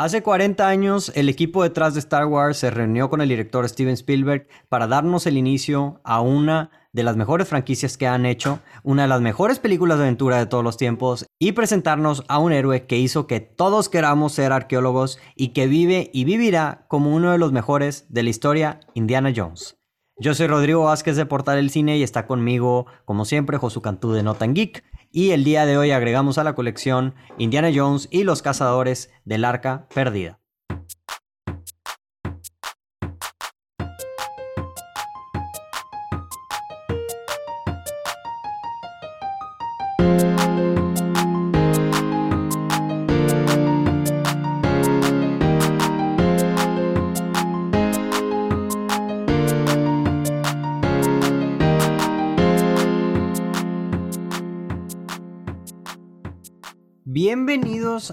Hace 40 años, el equipo detrás de Star Wars se reunió con el director Steven Spielberg para darnos el inicio a una de las mejores franquicias que han hecho, una de las mejores películas de aventura de todos los tiempos y presentarnos a un héroe que hizo que todos queramos ser arqueólogos y que vive y vivirá como uno de los mejores de la historia, Indiana Jones. Yo soy Rodrigo Vázquez de Portal del Cine y está conmigo, como siempre, Josu Cantú de Notan Geek. Y el día de hoy agregamos a la colección Indiana Jones y los cazadores del arca perdida.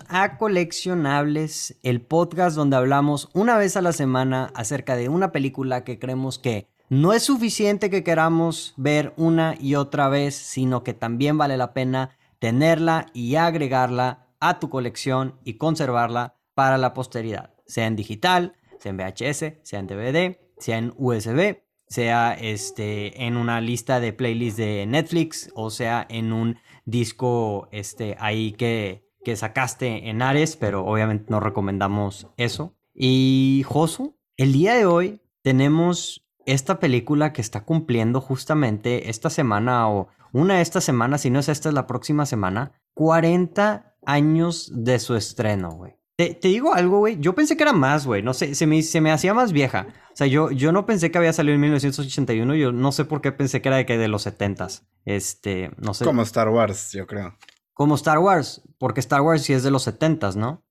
A Coleccionables, el podcast donde hablamos una vez a la semana acerca de una película que creemos que no es suficiente que queramos ver una y otra vez, sino que también vale la pena tenerla y agregarla a tu colección y conservarla para la posteridad, sea en digital, sea en VHS, sea en DVD, sea en USB, sea este, en una lista de playlists de Netflix o sea en un disco este, ahí que, que sacaste en Ares, pero obviamente no recomendamos eso. Y Josu, el día de hoy tenemos esta película que está cumpliendo justamente esta semana o una de estas semanas, si no es esta, es la próxima semana, 40 años de su estreno, güey. Te, digo algo, güey. Yo pensé que era más, güey. No sé, se me, se me hacía más vieja. O sea, yo, yo no pensé que había salido en 1981. Yo no sé por qué pensé que era de, que de los 70s. Este, no sé. Como Star Wars, yo creo. Como Star Wars, porque Star Wars sí es de los 70 ¿no?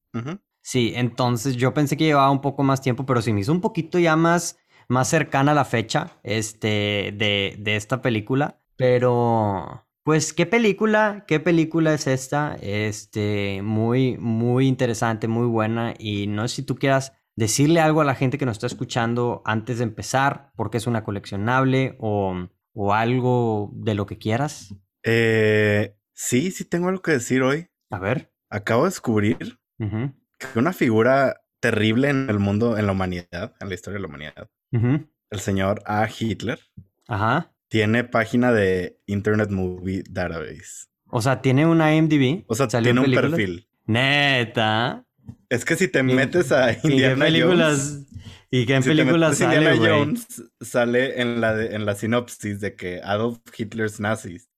Sí, entonces yo pensé que llevaba un poco más tiempo, pero sí me hizo un poquito ya más, más cercana a la fecha este, de, de esta película. Pero, pues, ¿qué película? ¿Qué película es esta? Este, muy, muy interesante, muy buena. Y no sé si tú quieras decirle algo a la gente que nos está escuchando antes de empezar, porque es una coleccionable o, o algo de lo que quieras. Eh, Sí, sí tengo algo que decir hoy. A ver. Acabo de descubrir que una figura terrible en el mundo, en la humanidad, en la historia de la humanidad, el señor A. Hitler, Ajá. tiene página de Internet Movie Database. O sea, tiene una IMDb. O sea, tiene un perfil. Neta. Es que si te metes a Indiana Jones, ¿Y qué en películas sale, Indiana Jones sale en la, en la sinopsis de que Adolf Hitler's nazis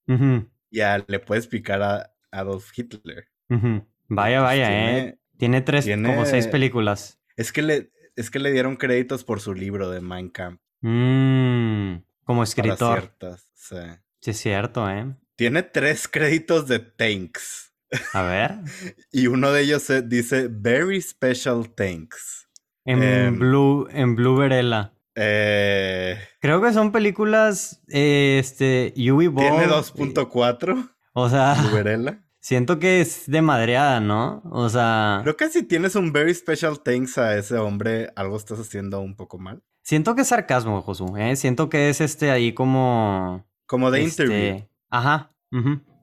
ya le puedes picar a Adolf Hitler. Vaya, vaya, ¿eh? Tiene tres, como seis películas. Es que, le, es que le dieron créditos por su libro de Mein Kampf. Mm, como escritor. Ciertas, sí. sí, es cierto, ¿eh? Tiene tres créditos de Thanks. A ver. y uno de ellos dice Very Special Thanks. En Blue, en Blue Verella. Eh, Creo que son películas, eh, este, Tiene 2.4. O sea, siento que es de madreada, ¿no? O sea... Creo que si tienes un very special thanks a ese hombre, algo estás haciendo un poco mal. Siento que es sarcasmo, Josu, ¿eh? Siento que es este ahí como... Como de este, interview. Ajá.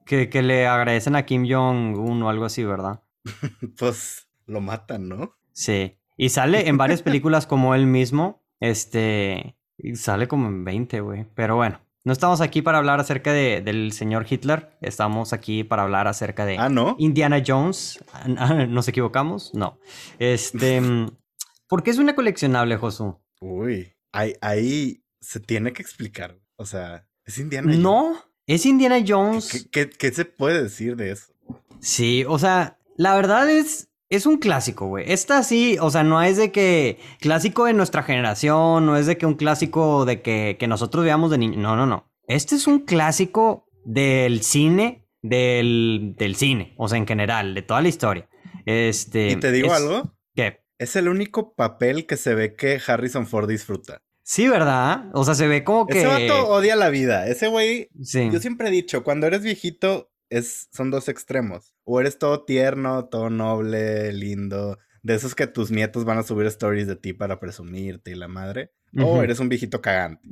que, que le agradecen a Kim Jong-un o algo así, ¿verdad? pues lo matan, ¿no? Sí. Y sale en varias películas como él mismo. Este, sale como en 20, güey. Pero bueno, no estamos aquí para hablar acerca de, del señor Hitler. Estamos aquí para hablar acerca de ah, ¿no? Indiana Jones. Ah, ¿Nos equivocamos? No. Este, ¿por qué es una coleccionable, Josu? Uy, ahí, ahí se tiene que explicar. O sea, ¿es Indiana Jones? No, es Indiana Jones. ¿Qué, qué se puede decir de eso? Sí, o sea, la verdad es, es un clásico, güey. Esta sí, o sea, no es de que clásico de nuestra generación, no es de que un clásico de que, nosotros veamos de niño. No, no, no. Este es un clásico del cine, del, del cine, o sea, en general, de toda la historia. Este. ¿Y te digo algo? ¿Qué? Es el único papel que se ve que Harrison Ford disfruta. Sí, ¿verdad? O sea, se ve como que. Ese vato odia la vida. Ese güey. Sí. Yo siempre he dicho, cuando eres viejito, es, son dos extremos. O eres todo tierno, todo noble, lindo, de esos que tus nietos van a subir stories de ti para presumirte y la madre. O eres un viejito cagante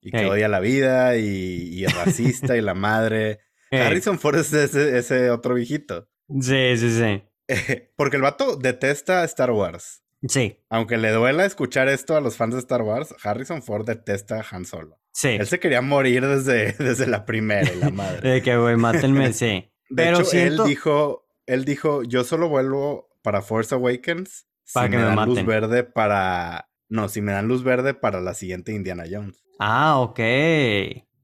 y que odia la vida y, es racista y la madre. Harrison Ford es ese, ese, otro viejito. Sí, sí, sí. porque el vato detesta Star Wars. Sí. Aunque le duela escuchar esto a los fans de Star Wars, Harrison Ford detesta a Han Solo. Sí. Él se quería morir desde, desde la primera la madre. de que, güey, mátenme, sí. De Pero hecho, él dijo, él dijo, yo solo vuelvo para Force Awakens para si que me, dan luz verde para... No, si me dan luz verde para la siguiente Indiana Jones. Ah, ok.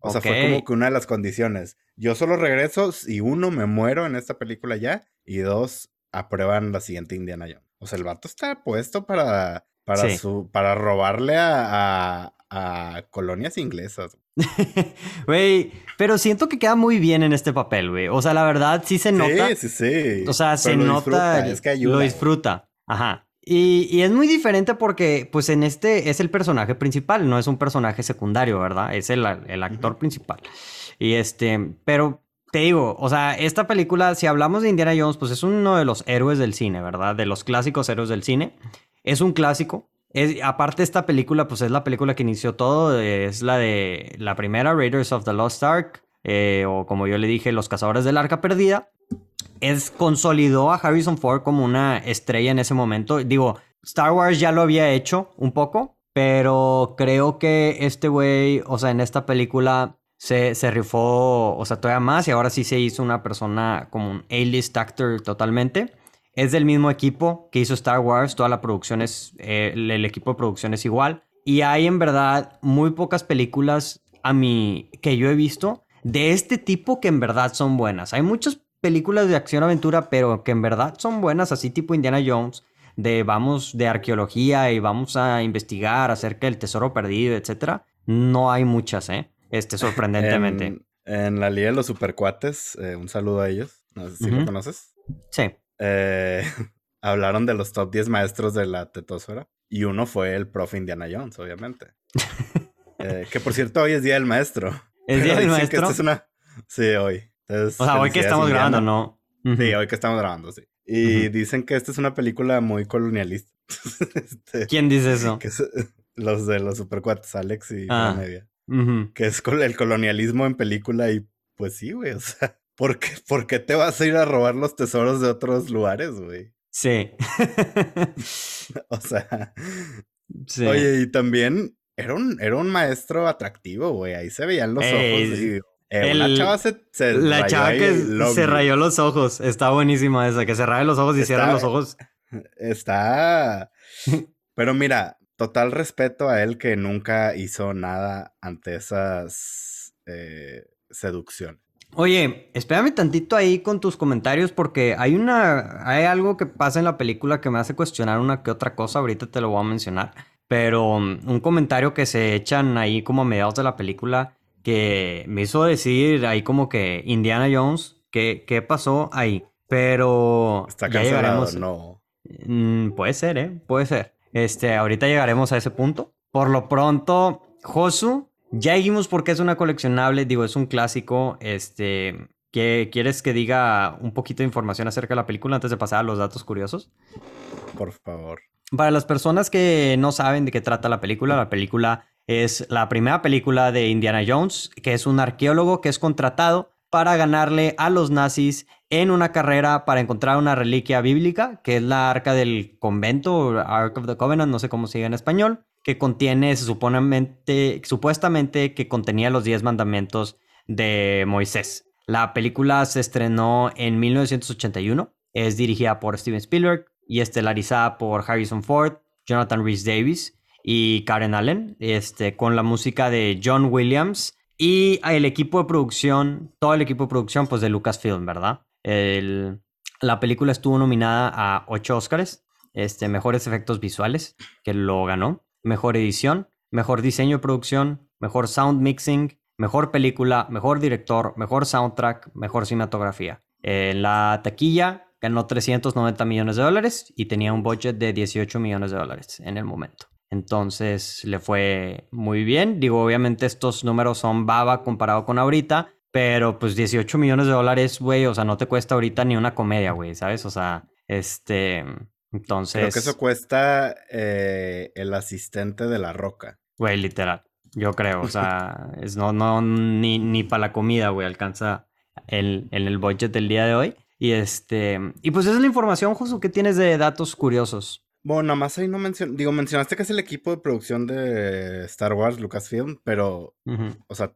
O sea, fue como que una de las condiciones. Yo solo regreso si uno me muero en esta película ya y dos aprueban la siguiente Indiana Jones. O sea, el vato está puesto para para su para robarle a, a, colonias inglesas. Güey, pero siento que queda muy bien en este papel, güey. O sea, la verdad sí se nota. Sí, sí, sí. O sea, se nota. Es que Lo disfruta. Ajá. Y, y, es muy diferente porque, pues, en este es el personaje principal, no es un personaje secundario, ¿verdad? Es el, el actor principal. Y este, pero te digo, o sea, esta película, si hablamos de Indiana Jones, pues es uno de los héroes del cine, ¿verdad? De los clásicos héroes del cine. Es un clásico. Es, aparte, esta película, pues es la película que inició todo. Es la de la primera, Raiders of the Lost Ark. Eh, o como yo le dije, Los Cazadores del Arca Perdida es, consolidó a Harrison Ford como una estrella en ese momento. Digo, Star Wars ya lo había hecho un poco, pero creo que este güey, o sea, en esta película se, se rifó, o sea, todavía más y ahora sí se hizo una persona como un A-list actor totalmente. Es del mismo equipo que hizo Star Wars, toda la producción es, eh, el equipo de producción es igual. Y hay en verdad muy pocas películas a mí que yo he visto de este tipo que en verdad son buenas. Hay muchas películas de acción-aventura, pero que en verdad son buenas, así tipo Indiana Jones, de vamos de arqueología y vamos a investigar acerca del tesoro perdido, etcétera. No hay muchas, ¿eh? Este, sorprendentemente. en, la Liga de los Supercuates, eh, un saludo a ellos. No sé si lo conoces. Sí. Eh, hablaron de los top 10 maestros de la tetosfera. Y uno fue el profe Indiana Jones, obviamente. Eh, que por cierto, hoy es Día del Maestro. ¿Es Día del Maestro? es una... Sí, hoy o sea, hoy que estamos grabando, ¿no? Sí, hoy que estamos grabando, sí. Y dicen que esta es una película muy colonialista. Este, ¿Quién dice eso? los de los supercuates, Alex y ah. Media. Que es el colonialismo en película y pues sí, güey, o sea, ¿por qué, ¿por qué te vas a ir a robar los tesoros de otros lugares, güey? Sí. o sea. Sí. Oye, y también era un, era un maestro atractivo, güey. Ahí se veían los ojos. Y, eh, la chava se, La chava que se rayó los ojos. Está buenísima esa, que se raye los ojos y cierra los ojos. Está. Pero mira, total respeto a él que nunca hizo nada ante esas eh, seducciones. Oye, espérame tantito ahí con tus comentarios porque hay una. Hay algo que pasa en la película que me hace cuestionar una que otra cosa. Ahorita te lo voy a mencionar. Pero um, un comentario que se echan ahí como a mediados de la película que me hizo decir ahí como que Indiana Jones, ¿qué, qué pasó ahí? Pero Está ya llegaremos. No. Mm, puede ser, ¿eh? Puede ser. Este, ahorita llegaremos a ese punto. Por lo pronto, Josu, ya dijimos por qué es una coleccionable, digo, es un clásico. Este, ¿qué, ¿quieres que diga un poquito de información acerca de la película antes de pasar a los datos curiosos? Por favor. Para las personas que no saben de qué trata la película, la película es la primera película de Indiana Jones, que es un arqueólogo que es contratado para ganarle a los nazis en una carrera para encontrar una reliquia bíblica, que es la arca del convento, Ark of the Covenant, no sé cómo se diga en español, que contiene, supuestamente, que contenía los diez mandamientos de Moisés. La película se estrenó en 1981, es dirigida por Steven Spielberg y estelarizada por Harrison Ford, Jonathan Rhys Davis y Karen Allen, este, con la música de John Williams y el equipo de producción, todo el equipo de producción pues de Lucasfilm, ¿verdad? la película estuvo nominada a ocho Oscars, este, mejores efectos visuales, que lo ganó, mejor edición, mejor diseño de producción, mejor sound mixing, mejor película, mejor director, mejor soundtrack, mejor cinematografía. En la taquilla ganó 390 millones de dólares y tenía un budget de 18 millones de dólares en el momento. Entonces le fue muy bien. Digo, obviamente estos números son baba comparado con ahorita, pero pues 18 millones de dólares, güey, o sea, no te cuesta ahorita ni una comedia, güey, ¿sabes? O sea, este, entonces... Creo que eso cuesta eh, el asistente de la roca. Güey, literal, yo creo, o sea, es no, no, ni, ni para la comida, güey, alcanza el, el budget del día de hoy. Y este, y pues esa es la información, Josu, que tienes de datos curiosos. Bueno, nada más ahí no mencionaste, digo, mencionaste que es el equipo de producción de Star Wars, Lucasfilm, pero, o sea,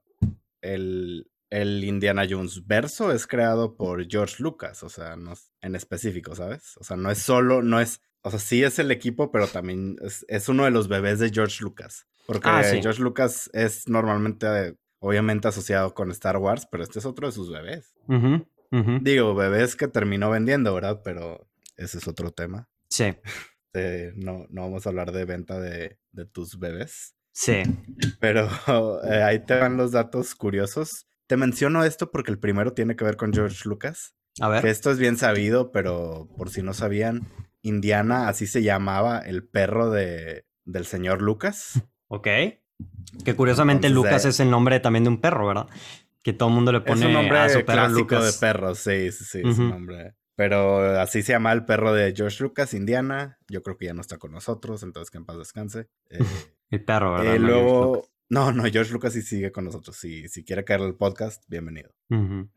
el, el Indiana Jones verso es creado por George Lucas, o sea, no en específico, ¿sabes? O sea, no es solo, no es, o sea, sí es el equipo, pero también es, uno de los bebés de George Lucas. Porque ah, George Lucas es normalmente, obviamente, asociado con Star Wars, pero este es otro de sus bebés. Digo, bebés que terminó vendiendo, ¿verdad? Pero ese es otro tema. Sí. no, no vamos a hablar de venta de, de tus bebés. Sí. Pero eh, ahí te van los datos curiosos. Te menciono esto porque el primero tiene que ver con George Lucas. A ver. Que esto es bien sabido, pero por si no sabían, Indiana así se llamaba el perro de, del señor Lucas. Ok. Que curiosamente Lucas es el nombre también de un perro, ¿verdad? Que todo el mundo le pone es un nombre a su perro Lucas. de perro, sí, sí, sí, es un nombre. Pero así se llama el perro de George Lucas, Indiana. Yo creo que ya no está con nosotros, entonces que en paz descanse. Eh, el perro, ¿verdad? Eh, luego, no, no, George Lucas sí sigue con nosotros. Si, si quiere caer al podcast, bienvenido.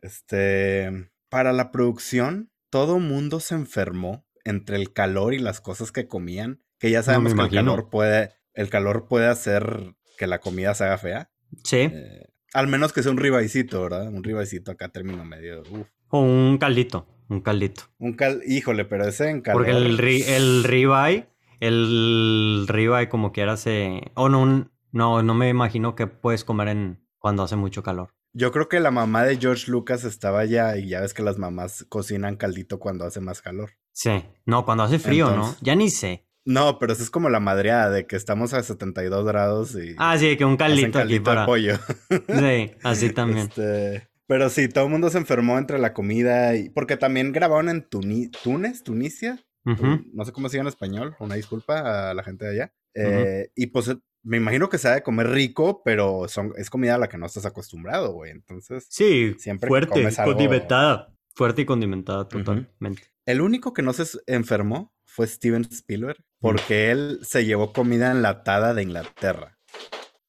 Este, para la producción, todo mundo se enfermó entre el calor y las cosas que comían, que ya sabemos que el calor puede, el calor puede hacer que la comida se haga fea. Sí. Eh, al menos que sea un ribaicito, ¿verdad? Un ribaicito acá término medio. O un caldito, un caldito. Un cal, híjole, pero ese en calor. Porque el, el ribeye, el ribeye como quiera se... O no, no, no me imagino que puedes comer en cuando hace mucho calor. Yo creo que la mamá de George Lucas estaba allá y ya ves que las mamás cocinan caldito cuando hace más calor. Sí, no, cuando hace frío, ¿no? Ya ni sé. No, pero eso es como la madreada de que estamos a 72 grados y. Ah, sí, que un caldito, aquí para. pollo. sí, así también. Este... Pero sí, todo el mundo se enfermó entre la comida y. Porque también grabaron en Túnez, Tunisia. No sé cómo se llama en español. Una disculpa a la gente de allá. Eh, y pues me imagino que se ha de comer rico, pero son, es comida a la que no estás acostumbrado, güey. Entonces, sí, siempre fuerte, condimentada. Fuerte y condimentada totalmente. El único que no se enfermó fue Steven Spielberg, porque él se llevó comida enlatada de Inglaterra.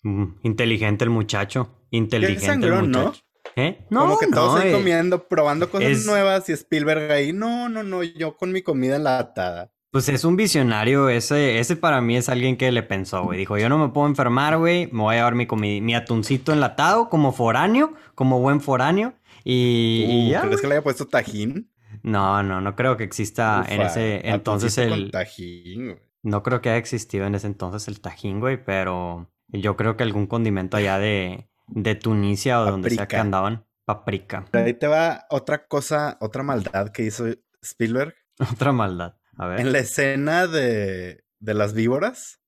Mm, inteligente el muchacho. Inteligente el muchacho. ¿no? ¿Eh? No, Como que todos ahí eh, comiendo, probando cosas nuevas y Spielberg ahí, no, no, no, yo con mi comida enlatada. Pues es un visionario, ese, ese para mí es alguien que le pensó, güey. Dijo, yo no me puedo enfermar, güey, me voy a llevar mi, mi atuncito enlatado como foráneo, como buen foráneo. Y, uh, ¿Crees que le haya puesto tajín? No, no, no creo que exista en ese entonces el... tajín, güey. No creo que haya existido en ese entonces el tajín, güey, pero yo creo que algún condimento allá de, de Tunisia o donde sea que andaban. Paprika. Ahí te va otra cosa, otra maldad que hizo Spielberg. Otra maldad. En la escena de, de las víboras,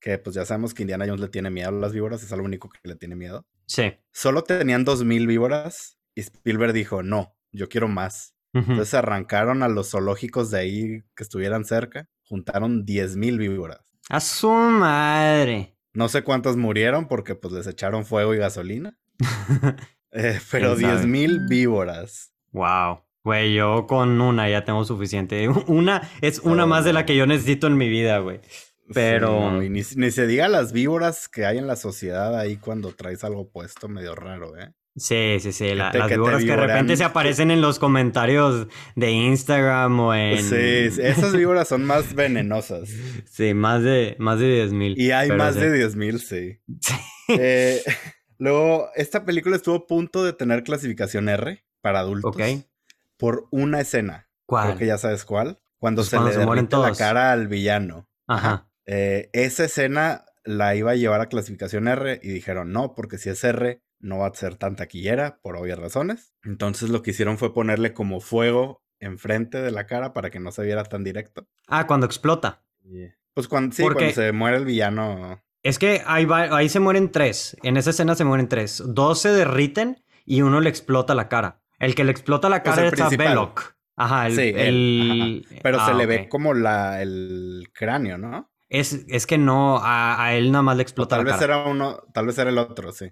que pues ya sabemos que Indiana Jones le tiene miedo a las víboras, es lo único que le tiene miedo. Sí. Solo tenían dos mil víboras y Spielberg dijo, no, yo quiero más. Entonces arrancaron a los zoológicos de ahí que estuvieran cerca, juntaron diez mil víboras. A su madre. No sé cuántas murieron porque pues les echaron fuego y gasolina. Eh, pero diez mil víboras. Wow. Güey, yo con una ya tengo suficiente. Una es una más de la que yo necesito en mi vida, güey. Pero. ni, se diga las víboras que hay en la sociedad ahí cuando traes algo puesto medio raro, ¿eh? Sí, sí, sí. las víboras que de repente se aparecen en los comentarios de Instagram o en. Sí, esas víboras son más venenosas. Sí, más de, más de 10 mil. Y hay más de 10 mil, sí. sí. Eh, luego, esta película estuvo a punto de tener clasificación R para adultos. Ok por una escena. ¿Cuál? Creo que ya sabes cuál. Cuando pues se le derrite la cara al villano. Ajá. Eh, esa escena la iba a llevar a clasificación R y dijeron no, porque si es R no va a ser tan taquillera por obvias razones. Entonces lo que hicieron fue ponerle como fuego enfrente de la cara para que no se viera tan directo. Ah, cuando explota. Pues cuando, sí, cuando se muere el villano. Es que ahí, ahí se mueren tres. En esa escena se mueren tres. Dos se derriten y uno le explota la cara. El que le explota la cara es a Belloc. Ajá, el, sí, el... Pero se ah, le ve como la, el cráneo, ¿no? Es, es que no, a, él nada más le explota tal la vez era uno, tal vez era el otro, sí.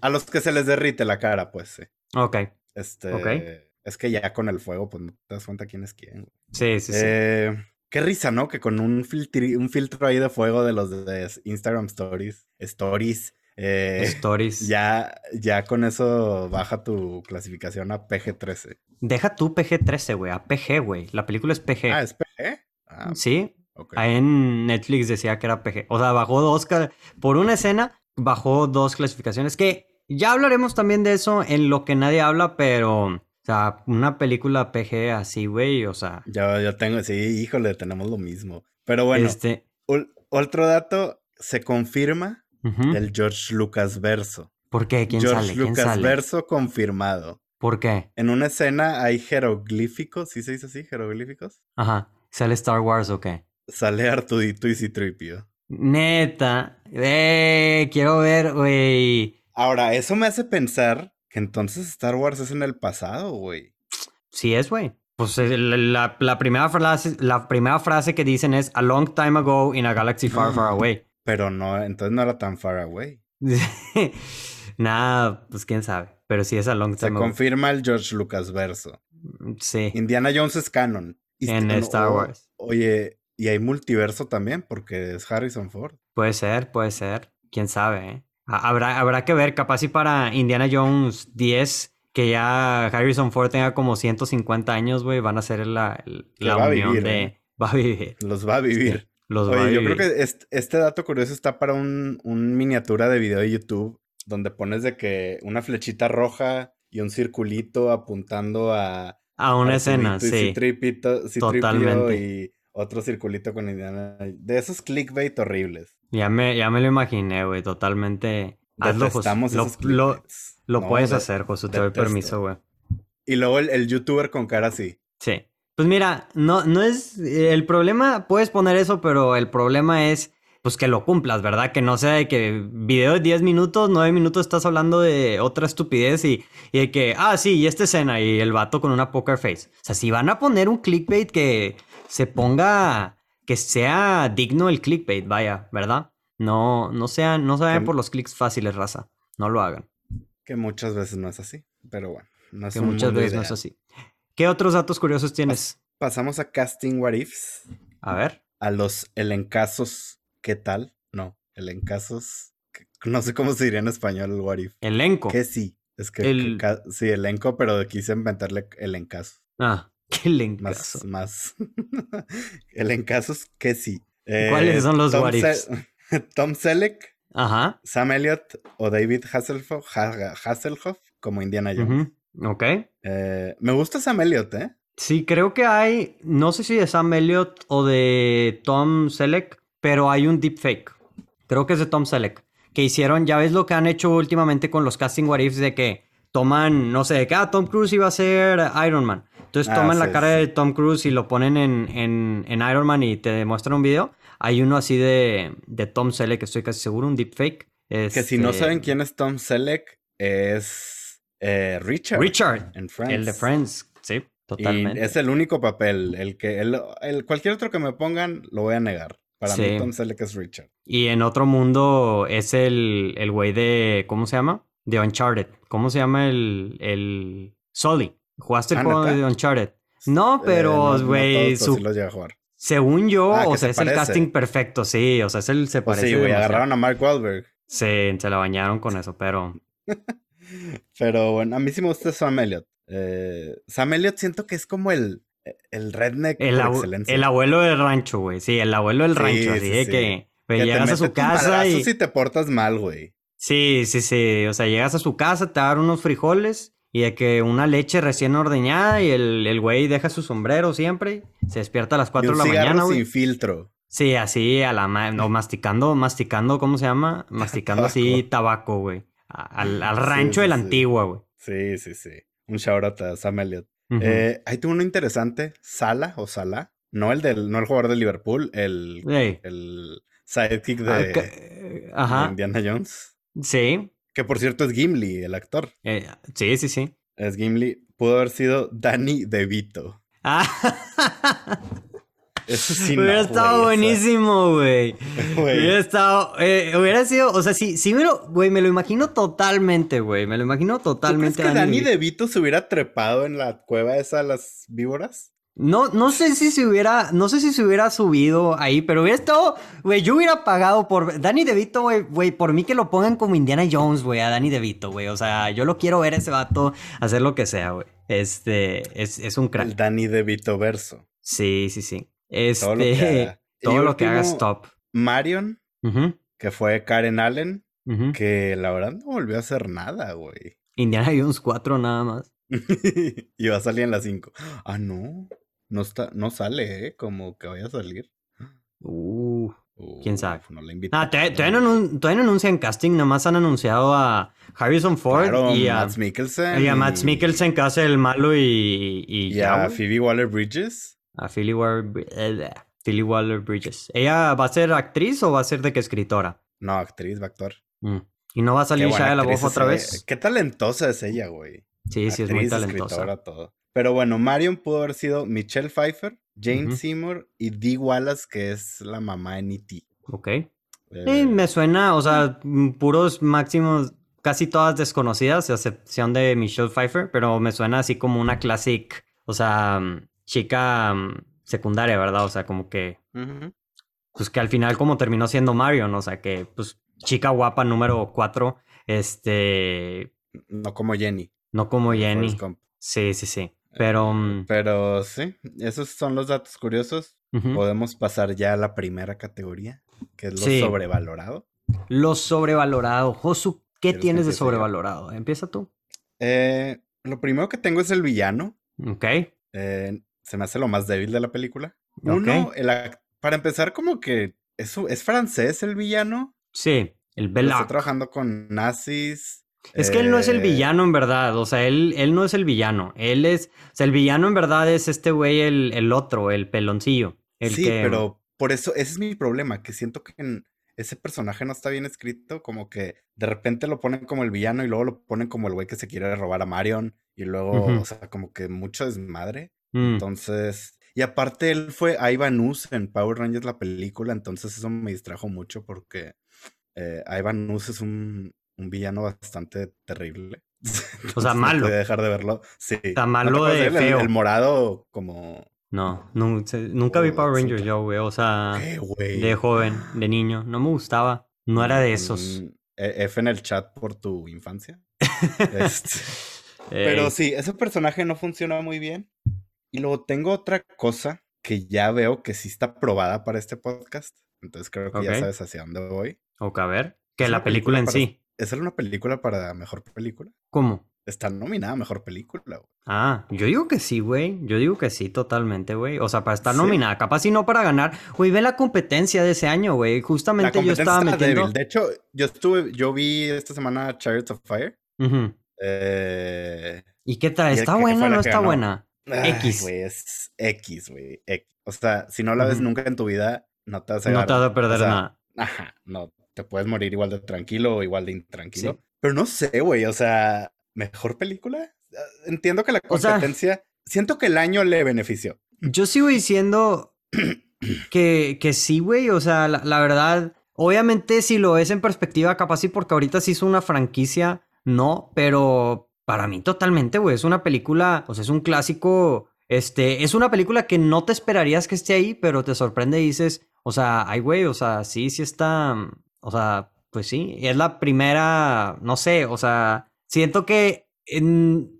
A los que se les derrite la cara, pues sí. Ok. Este. Es que ya con el fuego, pues no te das cuenta quién es quién. Sí, sí, sí. Eh, qué risa, ¿no? Que con un, un filtro ahí de fuego de los de Instagram Stories, Stories, Eh, Stories. Ya, ya con eso baja tu clasificación a PG-13. Deja tu PG-13, güey, a PG, güey. La película es PG. Ah, ¿es PG? Ah, sí. Ahí en Netflix decía que era PG. O sea, bajó dos. Por una escena, bajó dos clasificaciones. Que ya hablaremos también de eso en lo que nadie habla, pero. O sea, una película PG así, güey, o sea. Ya, ya tengo, sí, híjole, tenemos lo mismo. Pero bueno, este... otro dato, se confirma el George Lucas verso. ¿Por qué? ¿Quién sale? George Lucas verso confirmado. ¿Por qué? En una escena hay jeroglíficos, ¿sí se dice así? ¿Jeroglíficos? Ajá. ¿Sale Star Wars o qué? Sale Artudito y Citripio. Neta. Eh, quiero ver, güey. Ahora, eso me hace pensar que entonces Star Wars es en el pasado, güey. Sí es, güey. Pues eh, la, primera frase, la primera frase que dicen es A long time ago in a galaxy far, far away. Pero no, entonces no era tan far away. Nada, pues quién sabe. Pero sí es a long time Se confirma el George Lucas verso. Sí. Indiana Jones es canon. en Star Wars. Oye, y hay multiverso también porque es Harrison Ford. Puede ser, puede ser. Quién sabe, ¿eh? Habrá, habrá que ver, capaz si para Indiana Jones 10, que ya Harrison Ford tenga como 150 años, güey, van a ser la, la unión de... ¿eh? Va a vivir. Los va a vivir. Los vivir. yo creo que este, dato curioso está para un, un miniatura de video de YouTube donde pones de que una flechita roja y un circulito apuntando a... A una escena, sí. Totalmente. Y otro circulito con Indiana. De esos clickbait horribles. Ya me, ya me lo imaginé, güey. Totalmente. Hazlo, Lo, lo, puedes hacer, José. Te doy permiso, güey. Y luego el, youtuber con cara así. Sí. Pues mira, no, no es. El problema, puedes poner eso, pero el problema es. Pues que lo cumplas, ¿verdad? Que no sea de que video de 10 minutos, 9 minutos estás hablando de otra estupidez y, y de que, ah, sí, y esta escena y el vato con una poker face. O sea, si van a poner un clickbait que se ponga, que sea digno el clickbait, vaya, ¿verdad? No, no sean, no se vayan por los clics fáciles, raza. No lo hagan. Que muchas veces no es así, pero bueno. No es que muchas veces no es así. ¿Qué otros datos curiosos tienes? pasamos a Casting What Ifs. A ver. A los elencasos, ¿qué tal? No, elencasos. No sé cómo se diría en español el What If. Elenco. Que sí. Es que, sí, elenco, pero quise inventarle elencazo. Ah. ¿Qué elencazo? Más, más. es que sí. ¿Cuáles son los Tom, Tom Selleck, Ajá. Sam Elliott o David Hasselhoff, Hasselhoff como Indiana Jones. Ok. Eh, me gusta Sam Elliott, ¿eh? Sí, creo que hay, no sé si de Sam Elliott o de Tom Selleck, pero hay un deepfake. Creo que es de Tom Selleck. Que hicieron, ya ves lo que han hecho últimamente con los casting what ifs de que toman, no sé, que ah, Tom Cruise iba a ser Iron Man. Entonces ah, toman la cara de Tom Cruise y lo ponen en, en, en, Iron Man y te demuestran un video. Hay uno así de, de Tom Selleck, estoy casi seguro, un deepfake. Que si no saben quién es Tom Selleck, es eh, Richard. Richard. En Friends. El de Friends, sí, totalmente. Y es el único papel. El que, el, el, cualquier otro que me pongan, lo voy a negar. Para mí, Tom Selleck es Richard. Y en otro mundo es el, el güey de. ¿Cómo se llama? De Uncharted. ¿Cómo se llama el. el Sully? ¿Jugaste el ah, juego de Uncharted? No, eh, pero, güey, su... Según yo, ah, o sea, es el casting perfecto, sí, o sea, es el se pues parece. sí, güey, agarraron a Mark Wahlberg. Sí, se la bañaron con eso, pero. pero bueno, a mí sí me gusta Sam Elliott. Eh, Sam Elliott siento que es como el, el redneck el por excelencia. El abuelo del rancho, güey. Sí, el abuelo del rancho. así de que, llegas a su casa y. si te portas mal, güey. Sí, sí, sí. O sea, llegas a su casa, te dan unos frijoles y de que una leche recién ordeñada y el, el güey deja su sombrero siempre. Se despierta a las 4 de la mañana, güey. sin filtro. Sí, así a la no, masticando, masticando, ¿cómo se llama? Masticando así tabaco, güey. Al, al rancho de la antigua, güey. Sí, sí, sí. Un shout out a Sam Elliott. eh, ahí tuvo uno interesante, Sala o Sala. No el del, no el jugador de Liverpool, el, el sidekick de, Ajá. de Indiana Jones. Sí. Que por cierto es Gimli, el actor. Eh, sí, sí, sí. Es Gimli. Pudo haber sido Danny DeVito. Ah. Eso sí hubiera estado buenísimo, güey. Hubiera estado. Eh, hubiera sido. O sea, sí, sí me lo. Güey, me lo imagino totalmente, güey. Me lo imagino totalmente. ¿Tú crees que Danny DeVito se hubiera trepado en la cueva esa de las víboras? No, no sé si se hubiera, no sé si se hubiera subido ahí, pero hubiera estado, güey, yo hubiera pagado por Danny DeVito, güey, güey, por mí que lo pongan como Indiana Jones, güey, a Danny DeVito, güey, o sea, yo lo quiero ver a ese vato hacer lo que sea, güey. Este, es, es un crack. El Danny DeVito verso. Sí, sí, sí. Este, todo lo que haga, todo lo que haga stop. Marion, que fue Karen Allen, que la verdad no volvió a hacer nada, güey. Indiana Jones 4 nada más. y va a salir en la 5. Ah, no. No, está, no sale, ¿eh? Como que vaya a salir. Uh, quién sabe. No la ah, todavía, no, anuncian casting, nada más han anunciado a Harrison Ford y a Matt Mikkelsen. Y a Matt Mikkelsen que hace el malo y. Y, a Phoebe Waller Bridges. A Phoebe Waller, eh, Bridges. ¿Ella va a ser actriz o va a ser de qué escritora? No, actriz, va a actuar. Mm. ¿Y no va a salir Shia la voz otra vez? Qué talentosa es ella, güey. Sí, sí, es muy talentosa. Todo. Pero bueno, Marion pudo haber sido Michelle Pfeiffer, Jane Seymour y Dee Wallace, que es la mamá en E.T. Ok. Eh, me suena, o sea, mm, puros máximos, casi todas desconocidas, a excepción de Michelle Pfeiffer, pero me suena así como una classic, o sea, mm, chica mm, secundaria, ¿verdad? O sea, como que. Pues que al final, como terminó siendo Marion, o sea, que, pues, chica guapa número cuatro, este. No como Jenny. No como Jenny. Sí, sí, sí. Pero. Mm, pero sí, esos son los datos curiosos. Podemos pasar ya a la primera categoría, que es lo sobrevalorado. Lo sobrevalorado. Josu, ¿qué tienes de sobrevalorado? Empieza tú. Eh, lo primero que tengo es el villano. Ok. Eh, se me hace lo más débil de la película. Uno, para empezar, como que es, es francés el villano. Sí, el Belloc. Está trabajando con nazis. Es que él no es el eh, villano en verdad, o sea, él, él no es el villano, él es, o sea, el villano en verdad es este güey, el, el otro, el peloncillo. El sí, pero por eso, ese es mi problema, que siento que ese personaje no está bien escrito, como que de repente lo ponen como el villano y luego lo ponen como el güey que se quiere robar a Marion y luego, o sea, como que mucho desmadre. Mm. Entonces, y aparte él fue Ivan Us en Power Rangers la película, entonces eso me distrajo mucho porque eh, Ivan Us es un, un villano bastante terrible. O sea, malo. No dejar de verlo. Sí. Está malo de feo. El, morado como... No, nunca vi Power Rangers yo, güey. O sea, de joven, de niño. No me gustaba. No era de esos. Mm, e, F en el chat por tu infancia. Este, pero sí, ese personaje no funciona muy bien. Y luego tengo otra cosa que ya veo que sí está probada para este podcast. Entonces creo que ya sabes hacia dónde voy. Ok, a ver. Que la película, en sí. ¿Es una película para mejor película? ¿Cómo? Está nominada a mejor película, güey. Ah, yo digo que sí, güey. Yo digo que sí, totalmente, güey. O sea, para estar nominada, capaz y no para ganar. Güey, ve la competencia de ese año, güey. Justamente yo estaba metiendo. De hecho, yo estuve, yo vi esta semana Chariots of Fire. eh... ¿Y qué tal? ¿Está buena o no está buena? X. Güey, es X, güey. O sea, si no la ves nunca en tu vida, no te vas a No te vas a perder nada. Ajá, no te puedes morir igual de tranquilo o igual de intranquilo. Pero no sé, güey, o sea, ¿mejor película? Ah, entiendo que la competencia, siento que el año le benefició. Yo sigo diciendo que, que sí, güey, o sea, la, verdad, obviamente si lo ves en perspectiva, capaz sí, porque ahorita sí es una franquicia, no, pero para mí totalmente, güey, es una película, o sea, es un clásico, este, es una película que no te esperarías que esté ahí, pero te sorprende y dices, o sea, ay, güey, o sea, sí, sí está, o sea, pues sí, es la primera, no sé, o sea, siento que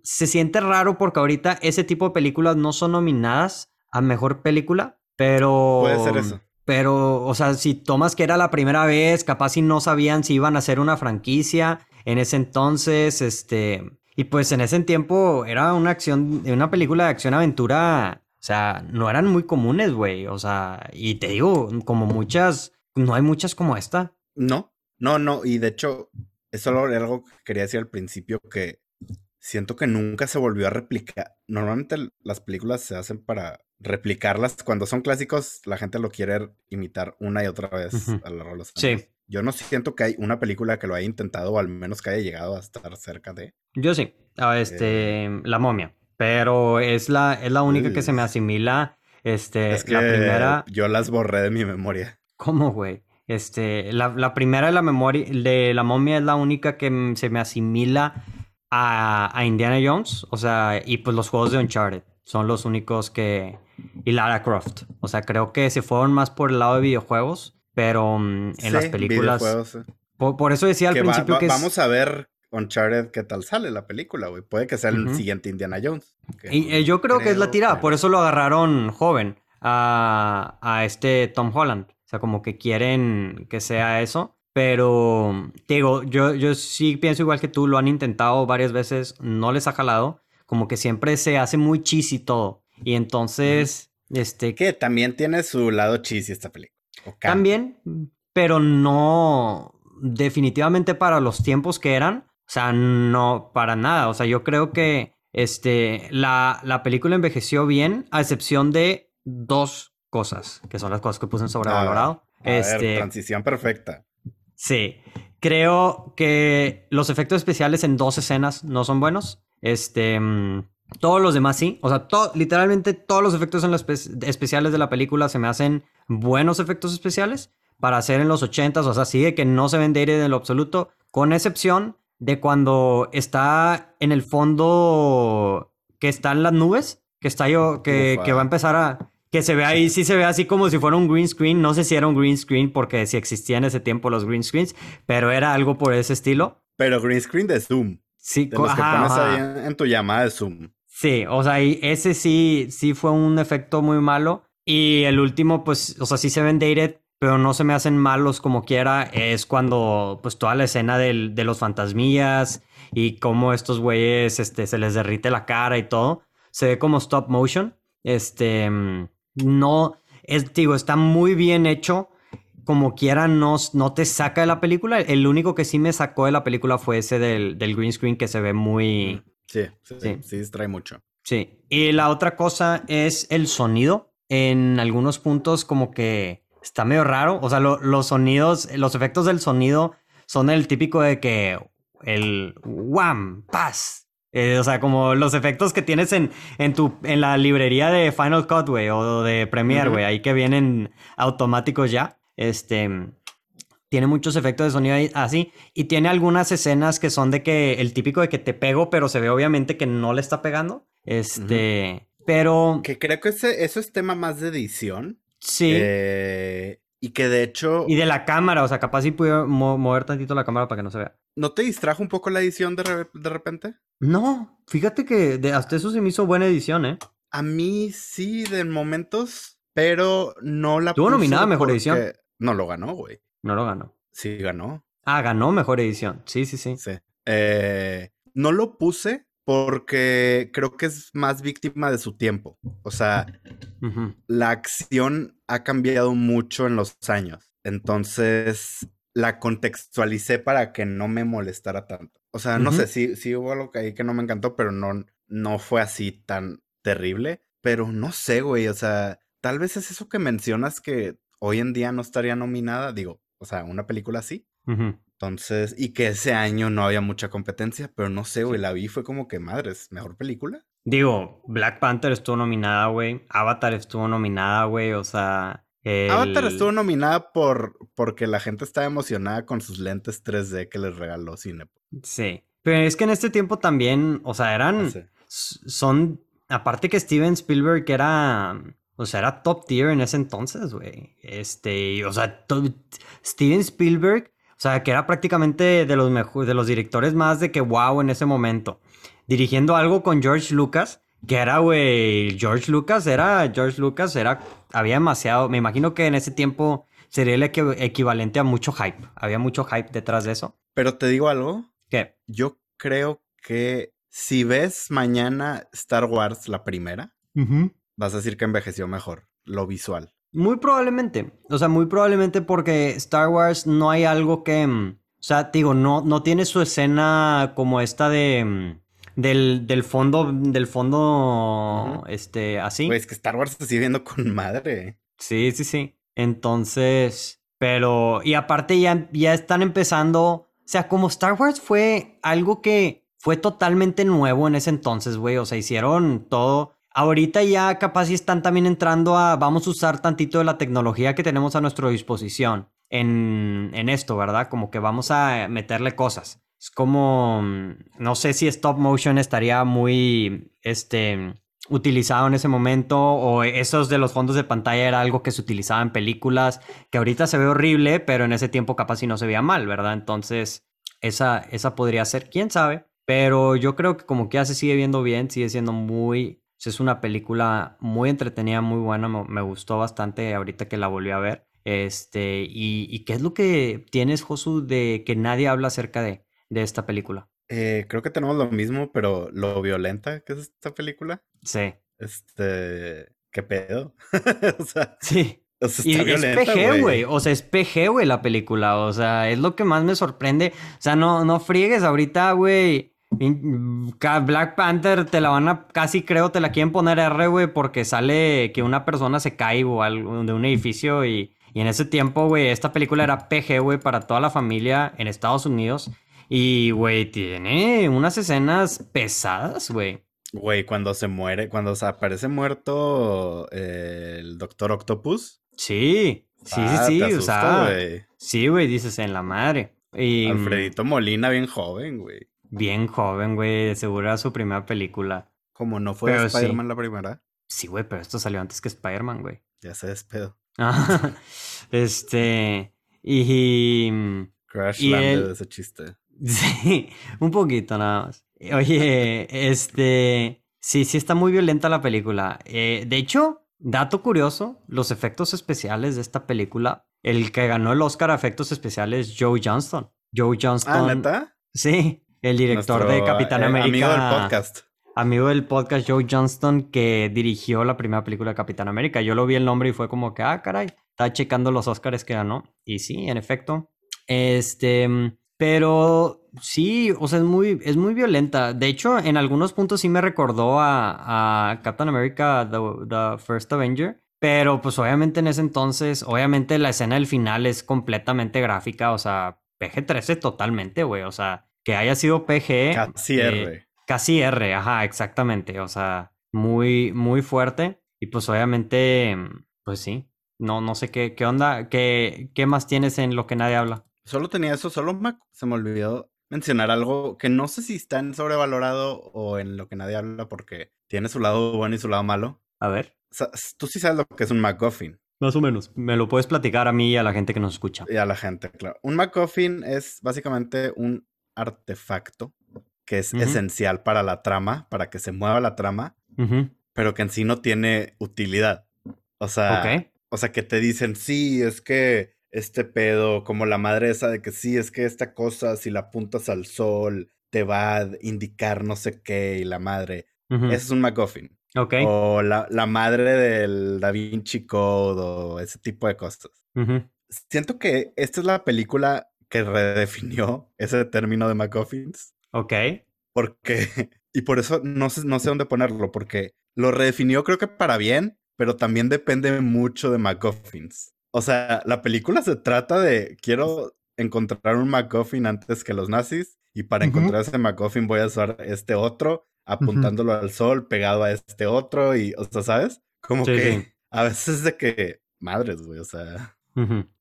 se siente raro porque ahorita ese tipo de películas no son nominadas a mejor película, pero... Puede ser eso. Pero, o sea, si tomas que era la primera vez, capaz si no sabían si iban a hacer una franquicia en ese entonces, este... Y pues en ese tiempo era una acción, una película de acción-aventura, o sea, no eran muy comunes, güey, o sea, y te digo, como muchas, no hay muchas como esta. No, no, no. Y de hecho, eso era algo que quería decir al principio que siento que nunca se volvió a replicar. Normalmente las películas se hacen para replicarlas. Cuando son clásicos, la gente lo quiere imitar una y otra vez a lo largo de los años. Sí. Yo no siento que hay una película que lo haya intentado o al menos que haya llegado a estar cerca de. Yo sí. Ah, este, eh. La momia. Pero es la, es la única que se me asimila. Este, es que la primera. Yo las borré de mi memoria. ¿Cómo, güey? Este, la, primera de la memoria de la momia es la única que se me asimila a, Indiana Jones. O sea, y pues los juegos de Uncharted son los únicos que. y Lara Croft. O sea, creo que se fueron más por el lado de videojuegos, pero mm, en las películas... Por, eso decía al principio que... Vamos a ver Uncharted qué tal sale la película, güey. Puede que sea el siguiente Indiana Jones. Y eh, yo creo, que es la tirada, por eso lo agarraron joven a, a este Tom Holland. O sea, como que quieren que sea eso. Pero, te digo, yo, yo sí pienso igual que tú, lo han intentado varias veces, no les ha jalado. Como que siempre se hace muy cheesy todo. Y entonces, este... Que también tiene su lado cheesy esta película. También, pero no definitivamente para los tiempos que eran. O sea, no para nada. O sea, yo creo que este, la, la película envejeció bien, a excepción de dos cosas, que son las cosas que puse en sobrevalorado. este, transición perfecta. Sí, creo que los efectos especiales en dos escenas no son buenos. Este, mm, todos los demás sí. O sea, literalmente todos los efectos en los especiales de la película se me hacen buenos efectos especiales para hacer en los ochentas. O sea, sigue que no se ven de en lo absoluto, con excepción de cuando está en el fondo que está en las nubes, que está yo, que, que va a empezar a que se ve ahí, sí se ve así como si fuera un green screen. No sé si era un green screen porque si existía en ese tiempo los green screens, pero era algo por ese estilo. Pero green screen de Zoom. Sí, de los que pones ahí en, tu llamada de Zoom. Sí, o sea, ese sí, sí fue un efecto muy malo. Y el último, pues, o sea, sí se ven dated, pero no se me hacen malos como quiera. Es cuando, pues, toda la escena de los fantasmillas y cómo estos güeyes, este, se les derrite la cara y todo. Se ve como stop motion. Este mm, no, es, digo, está muy bien hecho. Como quiera, no, no te saca de la película. El único que sí me sacó de la película fue ese del, green screen que se ve muy. Sí, sí, sí, sí distrae mucho. Sí. Y la otra cosa es el sonido. En algunos puntos, como que está medio raro. O sea, los sonidos, los efectos del sonido son el típico de que el wham, paz, eh, o sea, como los efectos que tienes en, en, tu, en la librería de Final Cut, güey, o de Premiere, güey, ahí que vienen automáticos ya. Este. Tiene muchos efectos de sonido así. Y tiene algunas escenas que son de que el típico de que te pego, pero se ve obviamente que no le está pegando. Este. Pero. Que creo que ese, eso es tema más de edición. Sí. Eh, y que de hecho. Y de la cámara, o sea, capaz si pude mover tantito la cámara para que no se vea. ¿No te distrajo un poco la edición de, de repente? No, fíjate que de, hasta eso se me hizo buena edición, ¿eh? A mí sí, de momentos, pero no la ¿Tuvo nominada mejor edición? No lo ganó, güey. No lo ganó. Sí, ganó. Ah, ganó mejor edición. Sí, sí, sí. Sí. Eh, no lo puse porque creo que es más víctima de su tiempo. O sea, la acción ha cambiado mucho en los años. Entonces, la contextualicé para que no me molestara tanto. O sea, no sé, si sí hubo algo ahí que no me encantó, pero no, no fue así tan terrible. Pero no sé, güey, o sea, tal vez es eso que mencionas que hoy en día no estaría nominada, digo, o sea, una película así. Entonces, y que ese año no había mucha competencia, pero no sé, güey, la vi fue como que madres, mejor película. Digo, Black Panther estuvo nominada, güey. Avatar estuvo nominada, güey. O sea, Avatar estuvo nominada por porque la gente estaba emocionada con sus lentes 3D que les regaló Cine. Sí. Pero es que en este tiempo también, o sea, eran. Ah, son. Aparte que Steven Spielberg era. O sea, era top tier en ese entonces, güey. Este. O sea, Steven Spielberg. O sea, que era prácticamente de los mejores. De los directores más de que wow en ese momento. Dirigiendo algo con George Lucas que era, güey, George Lucas, era, George Lucas, era, había demasiado, me imagino que en ese tiempo sería el equivalente a mucho hype, había mucho hype detrás de eso. Pero te digo algo. ¿Qué? Yo creo que si ves mañana Star Wars la primera, vas a decir que envejeció mejor, lo visual. Muy probablemente, o sea, muy probablemente porque Star Wars no hay algo que, mm, o sea, digo, no, no tiene su escena como esta de mm, del, del fondo, del fondo, este, así. Pues que Star Wars se sigue viendo con madre. Sí, sí, sí. Entonces, pero, y aparte ya, ya están empezando, o sea, como Star Wars fue algo que fue totalmente nuevo en ese entonces, güey, o sea, hicieron todo. Ahorita ya capaz y están también entrando a, vamos a usar tantito de la tecnología que tenemos a nuestra disposición en, en esto, ¿verdad? Como que vamos a meterle cosas. Es como, no sé si stop motion estaría muy, este, utilizado en ese momento o esos de los fondos de pantalla era algo que se utilizaba en películas que ahorita se ve horrible, pero en ese tiempo capaz si no se veía mal, ¿verdad? Entonces, esa, esa podría ser, quién sabe, pero yo creo que como que ya se sigue viendo bien, sigue siendo muy, es una película muy entretenida, muy buena, me, gustó bastante ahorita que la volví a ver. Este, y, qué es lo que tienes, Josu, de que nadie habla acerca de, de esta película? Eh, creo que tenemos lo mismo, pero lo violenta que es esta película. Sí. Este, ¿qué pedo? o sea, sí. y es PG, güey. O sea, es PG, güey, la película. O sea, es lo que más me sorprende. O sea, no, no friegues ahorita, güey. Black Panther te la van a, casi creo, te la quieren poner R, güey, porque sale que una persona se cae o algo de un edificio y, y en ese tiempo, güey, esta película era PG, güey, para toda la familia en Estados Unidos. Y, güey, tiene unas escenas pesadas, güey. Güey, cuando se muere, cuando se aparece muerto eh, el Doctor Octopus. Sí, sí, sí, sí, o sea. Sí, güey, dices en la madre. Y, Alfredito Molina, bien joven, güey. Bien joven, güey, seguro era su primera película. Como no fue Spider-Man la primera. Sí, güey, pero esto salió antes que Spider-Man, güey. Ya se despedo. este. Y. Crash Landed ese chiste. Sí, un poquito nada más. Oye, este... Sí, sí está muy violenta la película. Eh, de hecho, dato curioso, los efectos especiales de esta película, el que ganó el Oscar a efectos especiales, Joe Johnston. Joe Johnston. ¿Ah, neta? Sí, el director de Capitán eh, América. Amigo del podcast. Amigo del podcast Joe Johnston que dirigió la primera película de Capitán América. Yo lo vi el nombre y fue como que, ah, caray, está checando los Oscars que ganó. Y sí, en efecto. Este, pero sí, o sea, es muy, es muy violenta. De hecho, en algunos puntos sí me recordó a, Captain America, the, First Avenger. Pero pues obviamente en ese entonces, obviamente la escena del final es completamente gráfica, o sea, PG-13 totalmente, güey. O sea, que haya sido PG. Casi eh, R. Casi R, ajá, exactamente. O sea, muy, muy fuerte. Y pues obviamente, pues sí. No, no sé qué, qué onda, qué, qué más tienes en lo que nadie habla. Solo tenía eso, solo se me olvidó mencionar algo que no sé si está en sobrevalorado o en lo que nadie habla porque tiene su lado bueno y su lado malo. A ver. tú sí sabes lo que es un MacGuffin. Más o menos. Me lo puedes platicar a mí y a la gente que nos escucha. Y a la gente, claro. Un MacGuffin es básicamente un artefacto que es esencial para la trama, para que se mueva la trama, pero que en sí no tiene utilidad. O sea, o sea, que te dicen, sí, es que este pedo, como la madre esa de que sí, es que esta cosa, si la apuntas al sol, te va a indicar no sé qué, y la madre. Ese es un MacGuffin. Ok. O la, la, madre del Da Vinci Code, o ese tipo de cosas. Siento que esta es la película que redefinió ese término de MacGuffins. Ok. Porque, y por eso no sé, no sé dónde ponerlo, porque lo redefinió creo que para bien, pero también depende mucho de MacGuffins. O sea, la película se trata de quiero encontrar un MacGuffin antes que los nazis y para encontrar ese MacGuffin voy a usar este otro apuntándolo al sol pegado a este otro y, o sea, ¿sabes? Como que a veces de que, madres, güey, o sea,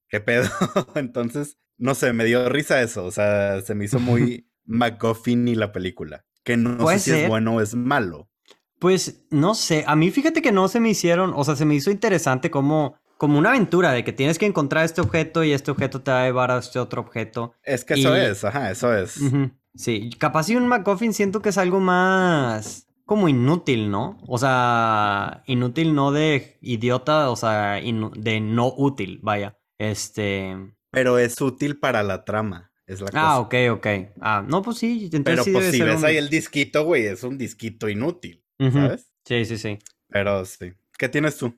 ¿qué pedo? Entonces, no sé, me dio risa eso, o sea, se me hizo muy MacGuffin y la película, que no sé si es bueno o es malo. Pues no sé, a mí fíjate que no se me hicieron, o sea, se me hizo interesante cómo como una aventura de que tienes que encontrar este objeto y este objeto te va a llevar a este otro objeto. Es que eso es, ajá, eso es. Sí, capaz si un MacGuffin siento que es algo más como inútil, ¿no? O sea, inútil no de idiota, o sea, de no útil, vaya. Este. Pero es útil para la trama. Es la ah, ok, ok. Ah, no, pues sí. Pero pues si ves ahí el disquito, güey, es un disquito inútil, ¿sabes? Sí, sí, sí. Pero sí. ¿Qué tienes tú?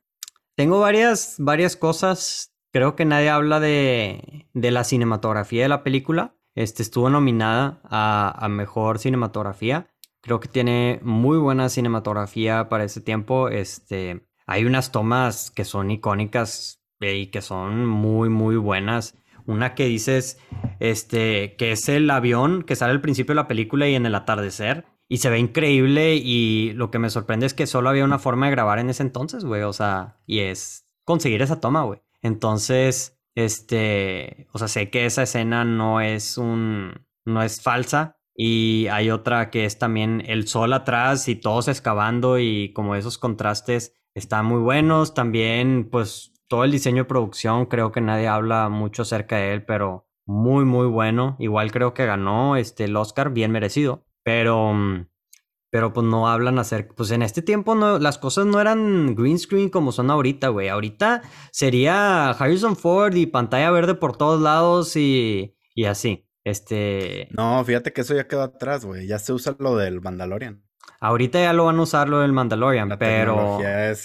Tengo varias, varias cosas. Creo que nadie habla de, de la cinematografía de la película. Este estuvo nominada a, a, mejor cinematografía. Creo que tiene muy buena cinematografía para ese tiempo. Este, hay unas tomas que son icónicas y que son muy, muy buenas. Una que dices, este, que es el avión que sale al principio de la película y en el atardecer y se ve increíble y lo que me sorprende es que solo había una forma de grabar en ese entonces, güey. O sea, y es conseguir esa toma, güey. Entonces, este, o sea, sé que esa escena no es un, no es falsa, Y hay otra que es también el sol atrás y todos excavando y como esos contrastes están muy buenos. También, pues, todo el diseño de producción, creo que nadie habla mucho acerca de él, pero muy, muy bueno. Igual creo que ganó este, el Oscar, bien merecido. Pero, mm, pero pues no hablan acerca, pues en este tiempo no, las cosas no eran green screen como son ahorita, güey. Ahorita sería Harrison Ford y pantalla verde por todos lados y, y así. Este. No, fíjate que eso ya quedó atrás, güey. Ya se usa lo del Mandalorian. Ahorita ya lo van a usar lo del Mandalorian, pero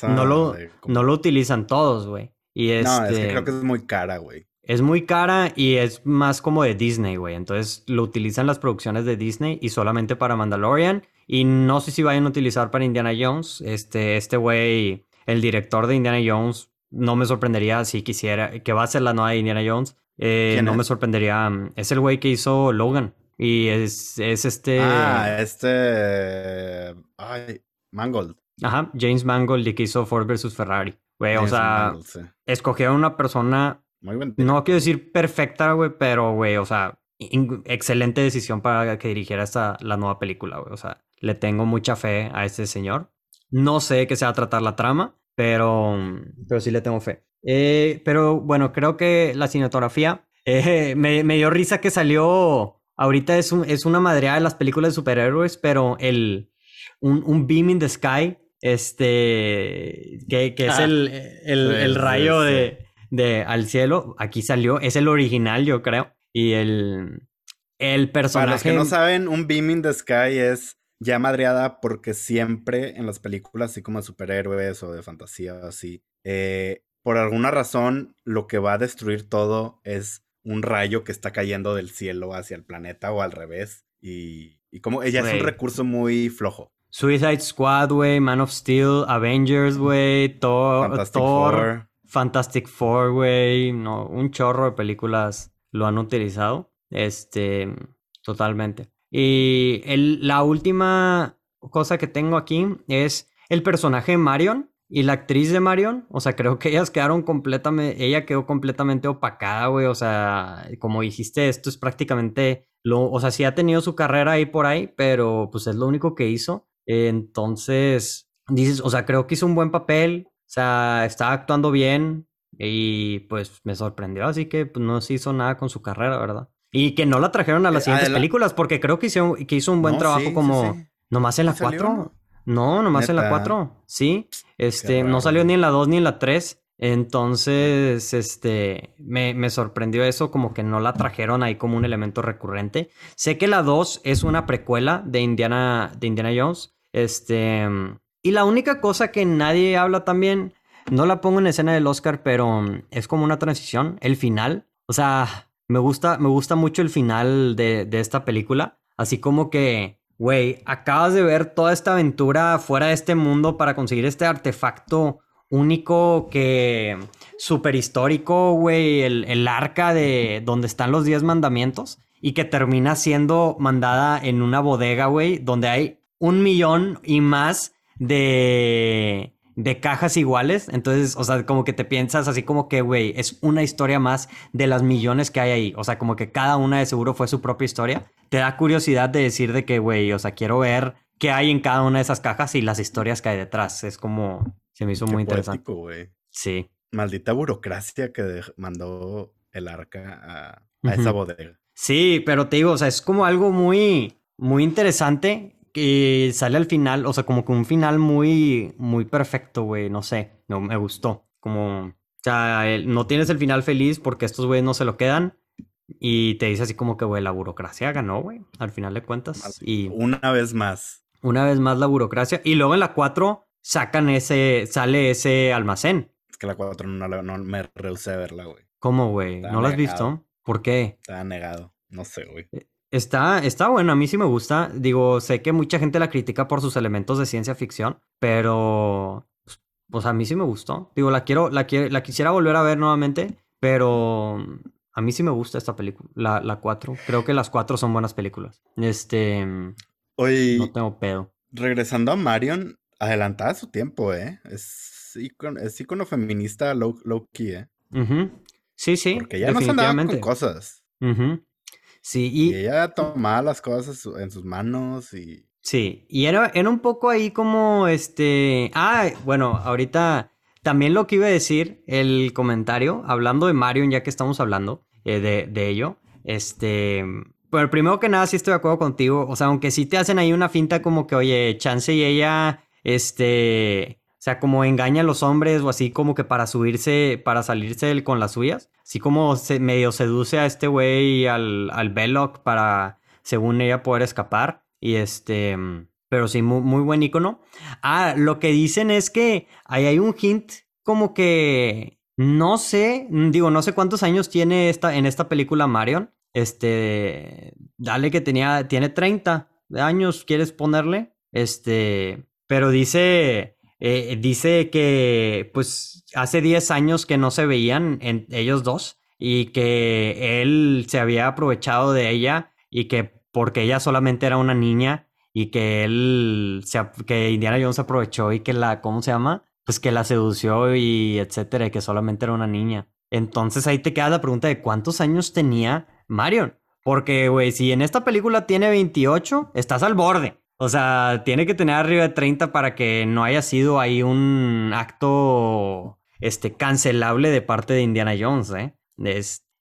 no, lo, no lo utilizan todos, güey. Y este... No, es que creo este que es muy cara, güey. Es muy cara y es más como de Disney, güey. Entonces lo utilizan las producciones de Disney y solamente para Mandalorian. Y no sé si vayan a utilizar para Indiana Jones. Este, este güey, el director de Indiana Jones, no me sorprendería si quisiera, que va a ser la nueva de Indiana Jones. Eh, no me sorprendería. Es el güey que hizo Logan. Y es, es este. Ah, este. Ay, Mangold. Ajá, James Mangold, y que hizo Ford versus Ferrari. Güey, o sea, escogió a una persona no quiero decir perfecta, güey, pero, güey, o sea, excelente decisión para que dirigiera esta, la nueva película, güey. O sea, le tengo mucha fe a este señor. No sé qué se va a tratar la trama, pero, pero sí le tengo fe. Eh, pero bueno, creo que la cinematografía eh, me, dio risa que salió. Ahorita es, es una madreada de las películas de superhéroes, pero el, un, un beam in the sky, este, que, que es ah, el, el, el rayo de de Al Cielo. Aquí salió, es el original, yo creo. Y el, el personaje. Para los que no saben, un Beam in the Sky es ya madreada porque siempre en las películas, así como de superhéroes o de fantasía, así, eh, por alguna razón, lo que va a destruir todo es un rayo que está cayendo del cielo hacia el planeta o al revés. Y, y como ella es un recurso muy flojo. Suicide Squad, güey, Man of Steel, Avengers, güey, Thor, Thor Fantastic Four, güey, no, un chorro de películas lo han utilizado, este, totalmente. Y el, la última cosa que tengo aquí es el personaje de Marion y la actriz de Marion, o sea, creo que ellas quedaron completamente, ella quedó completamente opacada, güey, o sea, como dijiste, esto es prácticamente, lo, o sea, sí ha tenido su carrera ahí por ahí, pero pues es lo único que hizo. Entonces, dices, o sea, creo que hizo un buen papel, o sea, estaba actuando bien y pues me sorprendió, así que pues, no se hizo nada con su carrera, ¿verdad? Y que no la trajeron a las eh, siguientes películas porque creo que hizo, que hizo un buen trabajo como... ¿Nomás en la 4? No, nomás en la 4. Sí. Este, no salió ni en la 2 ni en la 3. Entonces, este, me, me, sorprendió eso, como que no la trajeron ahí como un elemento recurrente. Sé que la 2 es una precuela de Indiana, de Indiana Jones. Este, y la única cosa que nadie habla también, no la pongo en escena del Oscar, pero es como una transición, el final. O sea, me gusta, me gusta mucho el final de, de esta película. Así como que, güey, acabas de ver toda esta aventura fuera de este mundo para conseguir este artefacto único que súper histórico, güey, el, el, arca de donde están los 10 mandamientos y que termina siendo mandada en una bodega, güey, donde hay un millón y más de, de cajas iguales. Entonces, o sea, como que te piensas así como que, güey, es una historia más de las millones que hay ahí. O sea, como que cada una de seguro fue su propia historia. Te da curiosidad de decir de que, güey, o sea, quiero ver qué hay en cada una de esas cajas y las historias que hay detrás. Es como, se me hizo muy interesante. Sí. Maldita burocracia que mandó el arca a, esa bodega. Sí, pero te digo, o sea, es como algo muy, muy interesante que sale al final, o sea, como que un final muy, muy perfecto, güey, no sé, no, me gustó. Como, o sea, no tienes el final feliz porque estos güeyes no se lo quedan. Y te dice así como que, güey, la burocracia ganó, güey, al final de cuentas. Y una vez más. Una vez más la burocracia. Y luego en la 4 sacan ese, sale ese almacén. Es que la 4 no, no me rehusé a verla, güey. ¿Cómo, güey? ¿No la has visto? ¿Por qué? Estaba negado. No sé, güey. Está, está bueno, a mí sí me gusta. Digo, sé que mucha gente la critica por sus elementos de ciencia ficción, pero pues, pues a mí sí me gustó. Digo, la quiero, la, la quisiera volver a ver nuevamente, pero a mí sí me gusta esta película, la, la 4. Creo que las cuatro son buenas películas. Este. Hoy. No tengo pedo. Regresando a Marion, adelantada su tiempo, ¿eh? Es icono, es icono feminista low, low key, ¿eh? Sí, sí. Porque ya con cosas. Sí, y, ella tomaba las cosas en sus manos y... Sí, y era, era un poco ahí como este... Ah, bueno, ahorita también lo que iba a decir, el comentario, hablando de Marion, ya que estamos hablando eh, de, de, ello, este... Bueno, primero que nada sí estoy de acuerdo contigo, o sea, aunque sí te hacen ahí una finta como que, oye, Chance y ella, este... O sea, como engaña a los hombres o así como que para subirse, para salirse con las suyas. Así como se medio seduce a este güey al, al Belloc para, según ella, poder escapar. Y este, pero sí, muy, muy buen icono. Ah, lo que dicen es que ahí hay un hint como que, no sé, digo, no sé cuántos años tiene esta, en esta película Marion. Este, dale que tenía, tiene 30 años, ¿quieres ponerle? Este, pero dice eh, dice que pues hace 10 años que no se veían en ellos dos y que él se había aprovechado de ella y que porque ella solamente era una niña y que él se, que Indiana Jones aprovechó y que la ¿cómo se llama? Pues que la sedució y etcétera, y que solamente era una niña. Entonces ahí te queda la pregunta de cuántos años tenía Marion. Porque, güey, si en esta película tiene 28, estás al borde. O sea, tiene que tener arriba de 30 para que no haya sido ahí un acto este, cancelable de parte de Indiana Jones, ¿eh?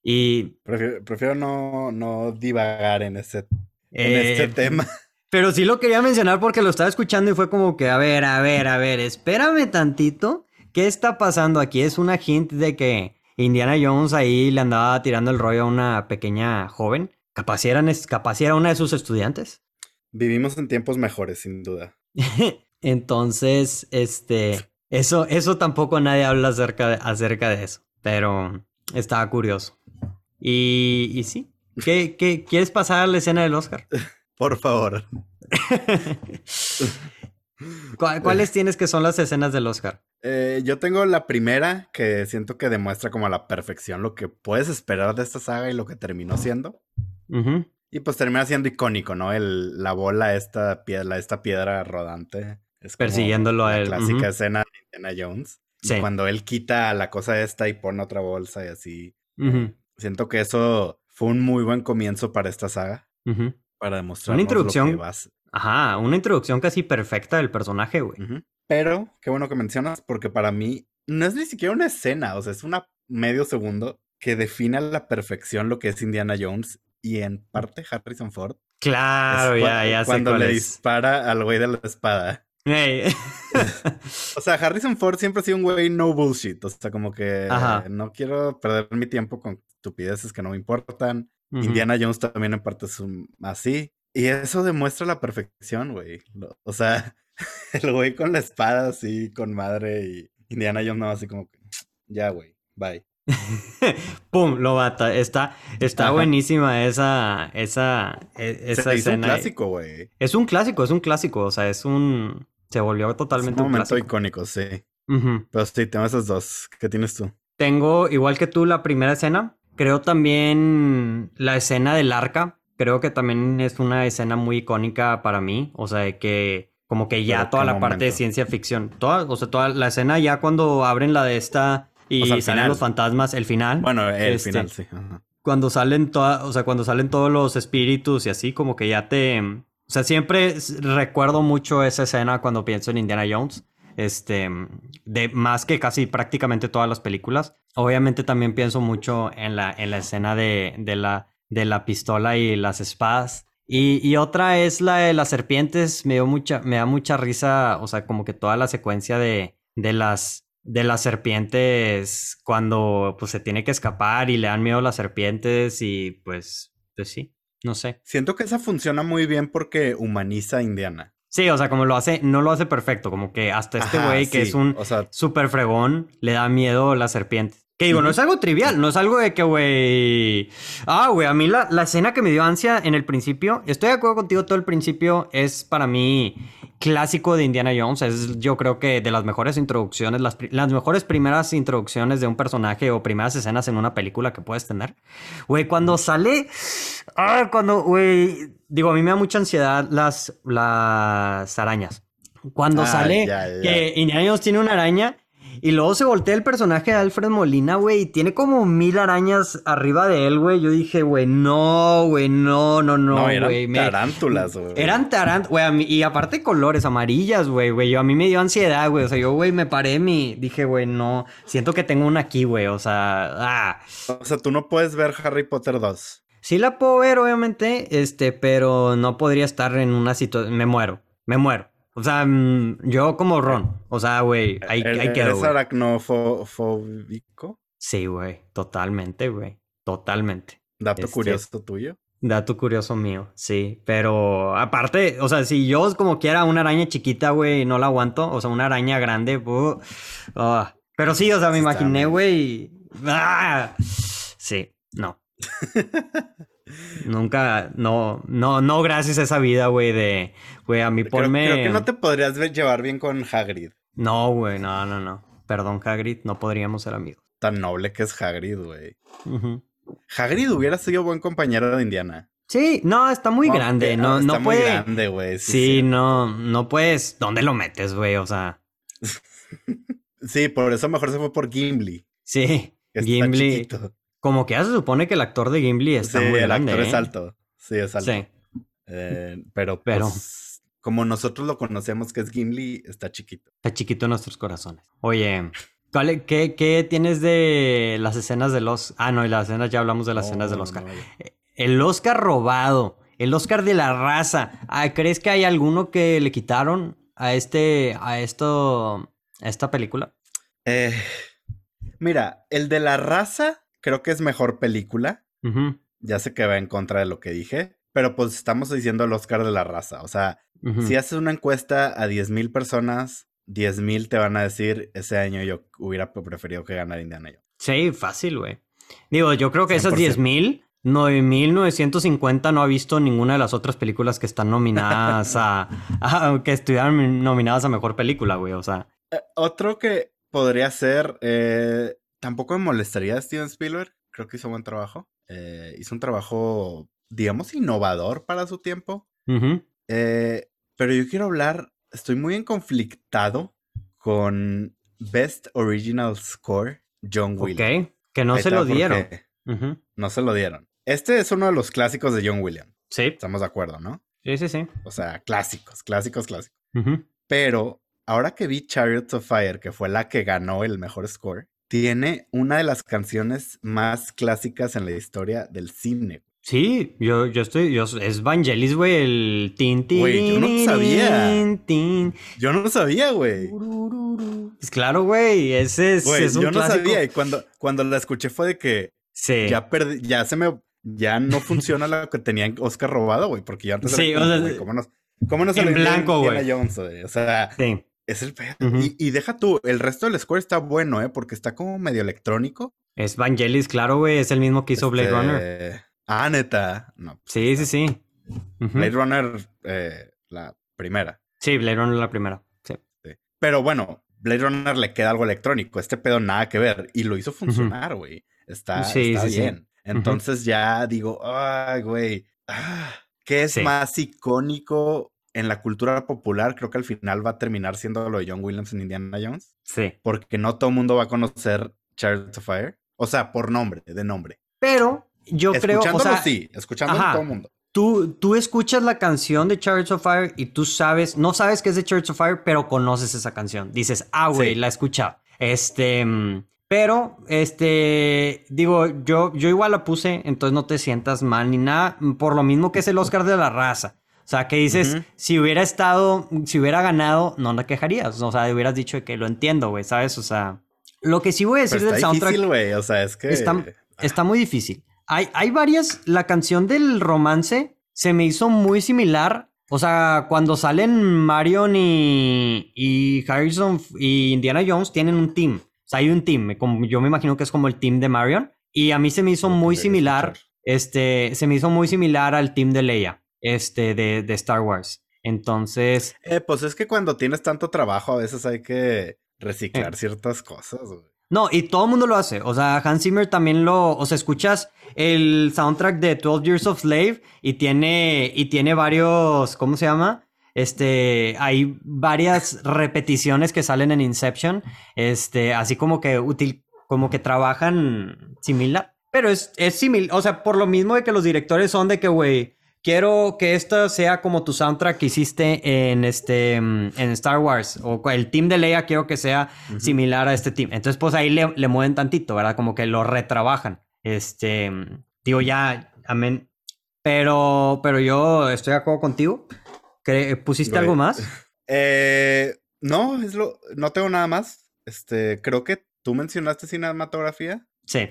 y... Prefiero, no, no, divagar en este eh, tema. Pero sí lo quería mencionar porque lo estaba escuchando y fue como que, a ver, a ver, a ver, espérame tantito. ¿Qué está pasando aquí? Es una hint de que Indiana Jones ahí le andaba tirando el rollo a una pequeña joven. Capaz era, capaz era una de sus estudiantes. Vivimos en tiempos mejores, sin duda. Entonces, este, eso, eso tampoco nadie habla acerca de, acerca de eso, pero estaba curioso. Y, y sí, ¿Qué, qué, quieres pasar a la escena del Oscar? Por favor. ¿Cuáles tienes que son las escenas del Oscar? Eh, yo tengo la primera que siento que demuestra como a la perfección lo que puedes esperar de esta saga y lo que terminó siendo. Y pues termina siendo icónico, ¿no? El, la bola, esta piedra, esta piedra rodante. Es Persiguiéndolo a él. La clásica escena de Indiana Jones. Sí. cuando él quita la cosa esta y pone otra bolsa y así. Siento que eso fue un muy buen comienzo para esta saga. Para demostrar una introducción. Ajá, una introducción casi perfecta del personaje, güey. Pero, qué bueno que mencionas, porque para mí no es ni siquiera una escena, o sea, es una medio segundo que define a la perfección lo que es Indiana Jones y en parte Harrison Ford. Claro, ya, ya sé Cuando le dispara al güey de la espada. o sea, Harrison Ford siempre ha sido un güey no bullshit. O sea, como que no quiero perder mi tiempo con estupideces que no me importan. Indiana Jones también en parte es así. Y eso demuestra la perfección, güey. O sea, el güey con la espada así, con madre y Indiana Jones no, así como que, ya, güey, bye. ¡Pum! Lo bata. Está, está buenísima esa, esa, e, esa escena. Es un clásico, güey. Es un clásico, es un clásico. O sea, es un. Se volvió totalmente es un, momento icónico, sí. Pero sí, tengo esas dos. ¿Qué tienes tú? Tengo, igual que tú, la primera escena. Creo también la escena del arca. Creo que también es una escena muy icónica para mí. O sea, de que como que ya toda la parte de ciencia ficción. Toda, o sea, toda la escena ya cuando abren la de esta y salen los fantasmas, el final. Bueno, el este, final, sí. Cuando salen toda, o sea, cuando salen todos los espíritus y así, como que ya te. O sea, siempre recuerdo mucho esa escena cuando pienso en Indiana Jones. Este, de más que casi prácticamente todas las películas. Obviamente también pienso mucho en la, en la escena de, de, la, de la pistola y las espadas. Y, y, otra es la de las serpientes. Me, dio mucha, me da mucha risa, o sea, como que toda la secuencia de, de las de las serpientes cuando pues se tiene que escapar y le dan miedo a las serpientes y pues, pues sí, no sé. Siento que esa funciona muy bien porque humaniza a Indiana. Sí, o sea, como lo hace, no lo hace perfecto, como que hasta este güey que es un super fregón le da miedo a las serpientes. Que digo, no es algo trivial, no es algo de que, güey. Ah, güey, a mí la, la, escena que me dio ansia en el principio, estoy de acuerdo contigo, todo el principio es para mí clásico de Indiana Jones. Es, yo creo que de las mejores introducciones, las, las mejores primeras introducciones de un personaje o primeras escenas en una película que puedes tener. Güey, cuando sale. Ah, cuando, güey. Digo, a mí me da mucha ansiedad las, las arañas. Cuando ah, sale que Indiana Jones tiene una araña Y luego se voltea el personaje de Alfred Molina, güey, y tiene como mil arañas arriba de él, güey. Yo dije, güey, no, güey, no, no, no, güey. No, eran tarántulas, güey. Eran tarántulas, güey, y aparte colores amarillas, güey, güey. Yo a mí me dio ansiedad, güey. O sea, yo, güey, me paré mi... Dije, güey, no, siento que tengo una aquí, güey. O sea, ah. O sea, tú no puedes ver Harry Potter 2. Sí la puedo ver, obviamente, este, pero no podría estar en una situación... Me muero, me muero. O sea, mm, yo como Ron. O sea, güey, ahí, ahí quedo, ¿Eres aracnofóbico? Sí, güey, totalmente, güey. Totalmente. Dato este, curioso tuyo. Dato curioso mío, sí. Pero aparte, o sea, si yo como quiera una araña chiquita, güey, no la aguanto. O sea, una araña grande, uh, pero sí, o sea, me imaginé, güey. ¡Ah! Sí, no. Nunca, no, no, no gracias a esa vida, güey, de, güey, a mí ponme... Creo, que no te podrías llevar bien con Hagrid. No, güey, no, no, no. Perdón, Hagrid, no podríamos ser amigos. Tan noble que es Hagrid, güey. Hagrid hubiera sido buen compañero de Indiana. Sí, no, está muy grande, no, no, puede... Muy grande, güey. Sí, no, no puedes... ¿Dónde lo metes, güey? O sea... sí, por eso mejor se fue por Gimli. Sí, Gimli... Como que ya se supone que el actor de Gimli está muy grande. El actor es ¿eh? alto. Sí, es alto. Sí. Eh, pero, pero pues, como nosotros lo conocemos que es Gimli, está chiquito. Está chiquito en nuestros corazones. Oye, ¿qué, qué tienes de las escenas de los... Ah, no, y las escenas, ya hablamos de las escenas del Oscar. el Oscar robado. El Oscar de la raza. Ah, ¿Crees que hay alguno que le quitaron a este, a esto, a esta película? Eh, mira, el de la raza creo que es mejor película. Ya sé que va en contra de lo que dije, pero pues estamos diciendo el Oscar de la raza. O sea, si haces una encuesta a 10.000 personas, 10.000 te van a decir, ese año yo hubiera preferido que ganara Indiana Jones. Sí, fácil, güey. Digo, yo creo que esas 10.000, 9.950 no ha visto ninguna de las otras películas que están nominadas a, que estuvieran nominadas a mejor película, güey. O sea. Eh, otro que podría ser eh, Tampoco me molestaría Steven Spielberg. Creo que hizo buen trabajo. Eh, hizo un trabajo, digamos, innovador para su tiempo. Eh, pero yo quiero hablar, estoy muy en conflictado con Best Original Score, John Williams. Ok, que no se lo dieron. No se lo dieron. Este es uno de los clásicos de John Williams. Sí. Estamos de acuerdo, ¿no? Sí, sí, sí. O sea, clásicos, clásicos, clásicos. Pero ahora que vi Chariots of Fire, que fue la que ganó el mejor score, tiene una de las canciones más clásicas en la historia del cine. Sí, yo, yo estoy, yo, es Vangelis, güey, el tin, tin, Güey, yo no sabía. Yo no sabía, güey. Es claro, güey, ese es, es un yo no sabía y cuando, cuando la escuché fue de que sí. ya perdí, ya se me, ya no funciona lo que tenía Oscar robado, güey, porque ya antes sí, era o sea, ¿cómo no, cómo no se en blanco, güey. O sea, sí. Es el pedo. y, deja tú, el resto del score está bueno, ¿eh? Porque está como medio electrónico. Es Vangelis, claro, güey. Es el mismo que hizo Blade Runner. Este, ah, neta. No. Pues, sí, sí, sí. Blade Runner, eh, la primera. Sí, Blade Runner la primera. Sí. Pero bueno, Blade Runner le queda algo electrónico. Este pedo nada que ver. Y lo hizo funcionar, güey. Está, está bien. Entonces ya digo, ay, güey. Ah, ¿Qué es más icónico en la cultura popular, creo que al final va a terminar siendo lo de John Williams en Indiana Jones. Sí. Porque no todo el mundo va a conocer Chariots of Fire. O sea, por nombre, de nombre. Pero yo creo. O sea, sí, escuchándolo todo el mundo. Tú, tú escuchas la canción de Chariots of Fire y tú sabes, no sabes que es de Chariots of Fire, pero conoces esa canción. Dices, ah, güey, la he escuchado. Este. Pero, este, digo, yo, yo igual la puse, entonces no te sientas mal ni nada, por lo mismo que es el Oscar de la raza. O sea, que dices, si hubiera estado, si hubiera ganado, no la quejarías. O sea, hubieras dicho que lo entiendo, güey, ¿sabes? O sea, lo que sí voy a decir del soundtrack. Difícil, güey. O sea, es que. Está, muy difícil. Hay, hay varias. La canción del romance se me hizo muy similar. O sea, cuando salen Marion y, y Harrison y Indiana Jones, tienen un team. O sea, hay un team. yo me imagino que es como el team de Marion. Y a mí se me hizo muy similar. Este, se me hizo muy similar al team de Leia este, de, de Star Wars. Entonces. Eh, pues es que cuando tienes tanto trabajo, a veces hay que reciclar eh. ciertas cosas, No, y todo el mundo lo hace. O sea, Hans Zimmer también lo. O sea, escuchas el soundtrack de 12 Years of Slave y tiene. Y tiene varios. ¿Cómo se llama? este, hay varias repeticiones que salen en Inception, este, así como que útil, como que trabajan similar, pero es, es similar, o sea, por lo mismo de que los directores son de que, güey, quiero que esto sea como tu soundtrack que hiciste en este en Star Wars o el team de Leia quiero que sea similar a este team. Entonces pues ahí le, le, mueven tantito, ¿verdad? Como que lo retrabajan. Este, digo ya, amén. Pero pero yo estoy de acuerdo contigo. ¿Pusiste algo más? Eh, no, es lo no tengo nada más. Este, creo que tú mencionaste cinematografía. Sí.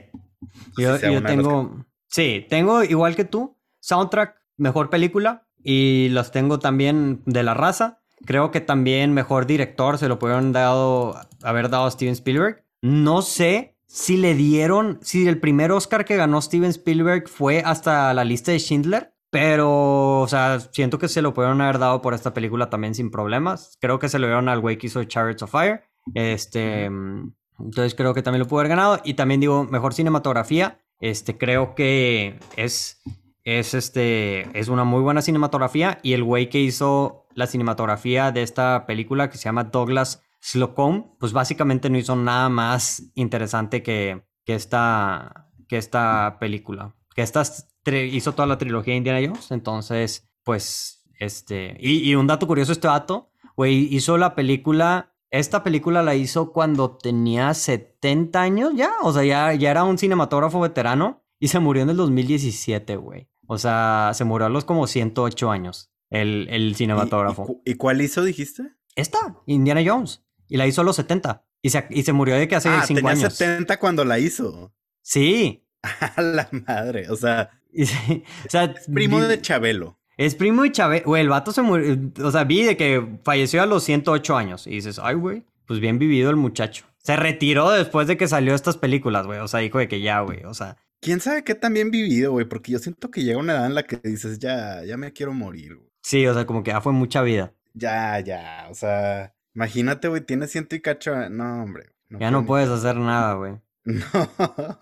Yo, yo tengo Sí, tengo igual que tú soundtrack mejor película y los tengo también de la raza. Creo que también mejor director se lo pudieron dado, haber dado a Steven Spielberg. No sé si le dieron, si el primer Oscar que ganó Steven Spielberg fue hasta la lista de Schindler, pero, o sea, siento que se lo pudieron haber dado por esta película también sin problemas. Creo que se lo dieron al güey que hizo Chariots of Fire. Este, entonces creo que también lo pudo haber ganado. Y también digo, mejor cinematografía. Este, creo que es es, este, es una muy buena cinematografía y el güey que hizo la cinematografía de esta película que se llama Douglas Slocum, pues básicamente no hizo nada más interesante que, que, esta, que esta película. Que esta hizo toda la trilogía de Indiana Jones, entonces, pues, este... Y, un dato curioso, este dato, güey, hizo la película... Esta película la hizo cuando tenía 70 años ya, o sea, ya, ya era un cinematógrafo veterano y se murió en el 2017, güey. O sea, se murió a los como 108 años, el, el cinematógrafo. ¿Y, cuál hizo, dijiste? Esta, Indiana Jones. Y la hizo a los 70. Y se, y se murió de que hace 5 ah, tenía 70 cuando la hizo. Sí. A la madre, o sea. o sea es primo de Chabelo. Es primo de Chabelo. Güey, el vato se murió. O sea, vi de que falleció a los 108 años. Y dices, ay, güey, pues bien vivido el muchacho. Se retiró después de que salió estas películas, güey. O sea, dijo de que ya, güey. O sea, quién sabe qué tan bien vivido, güey, porque yo siento que llega una edad en la que dices, ya, ya me quiero morir, güey. Sí, o sea, como que ya fue mucha vida. Ya, ya, o sea, imagínate, güey, tienes ciento y cacho, no, hombre. ya no puedes hacer nada, güey. No,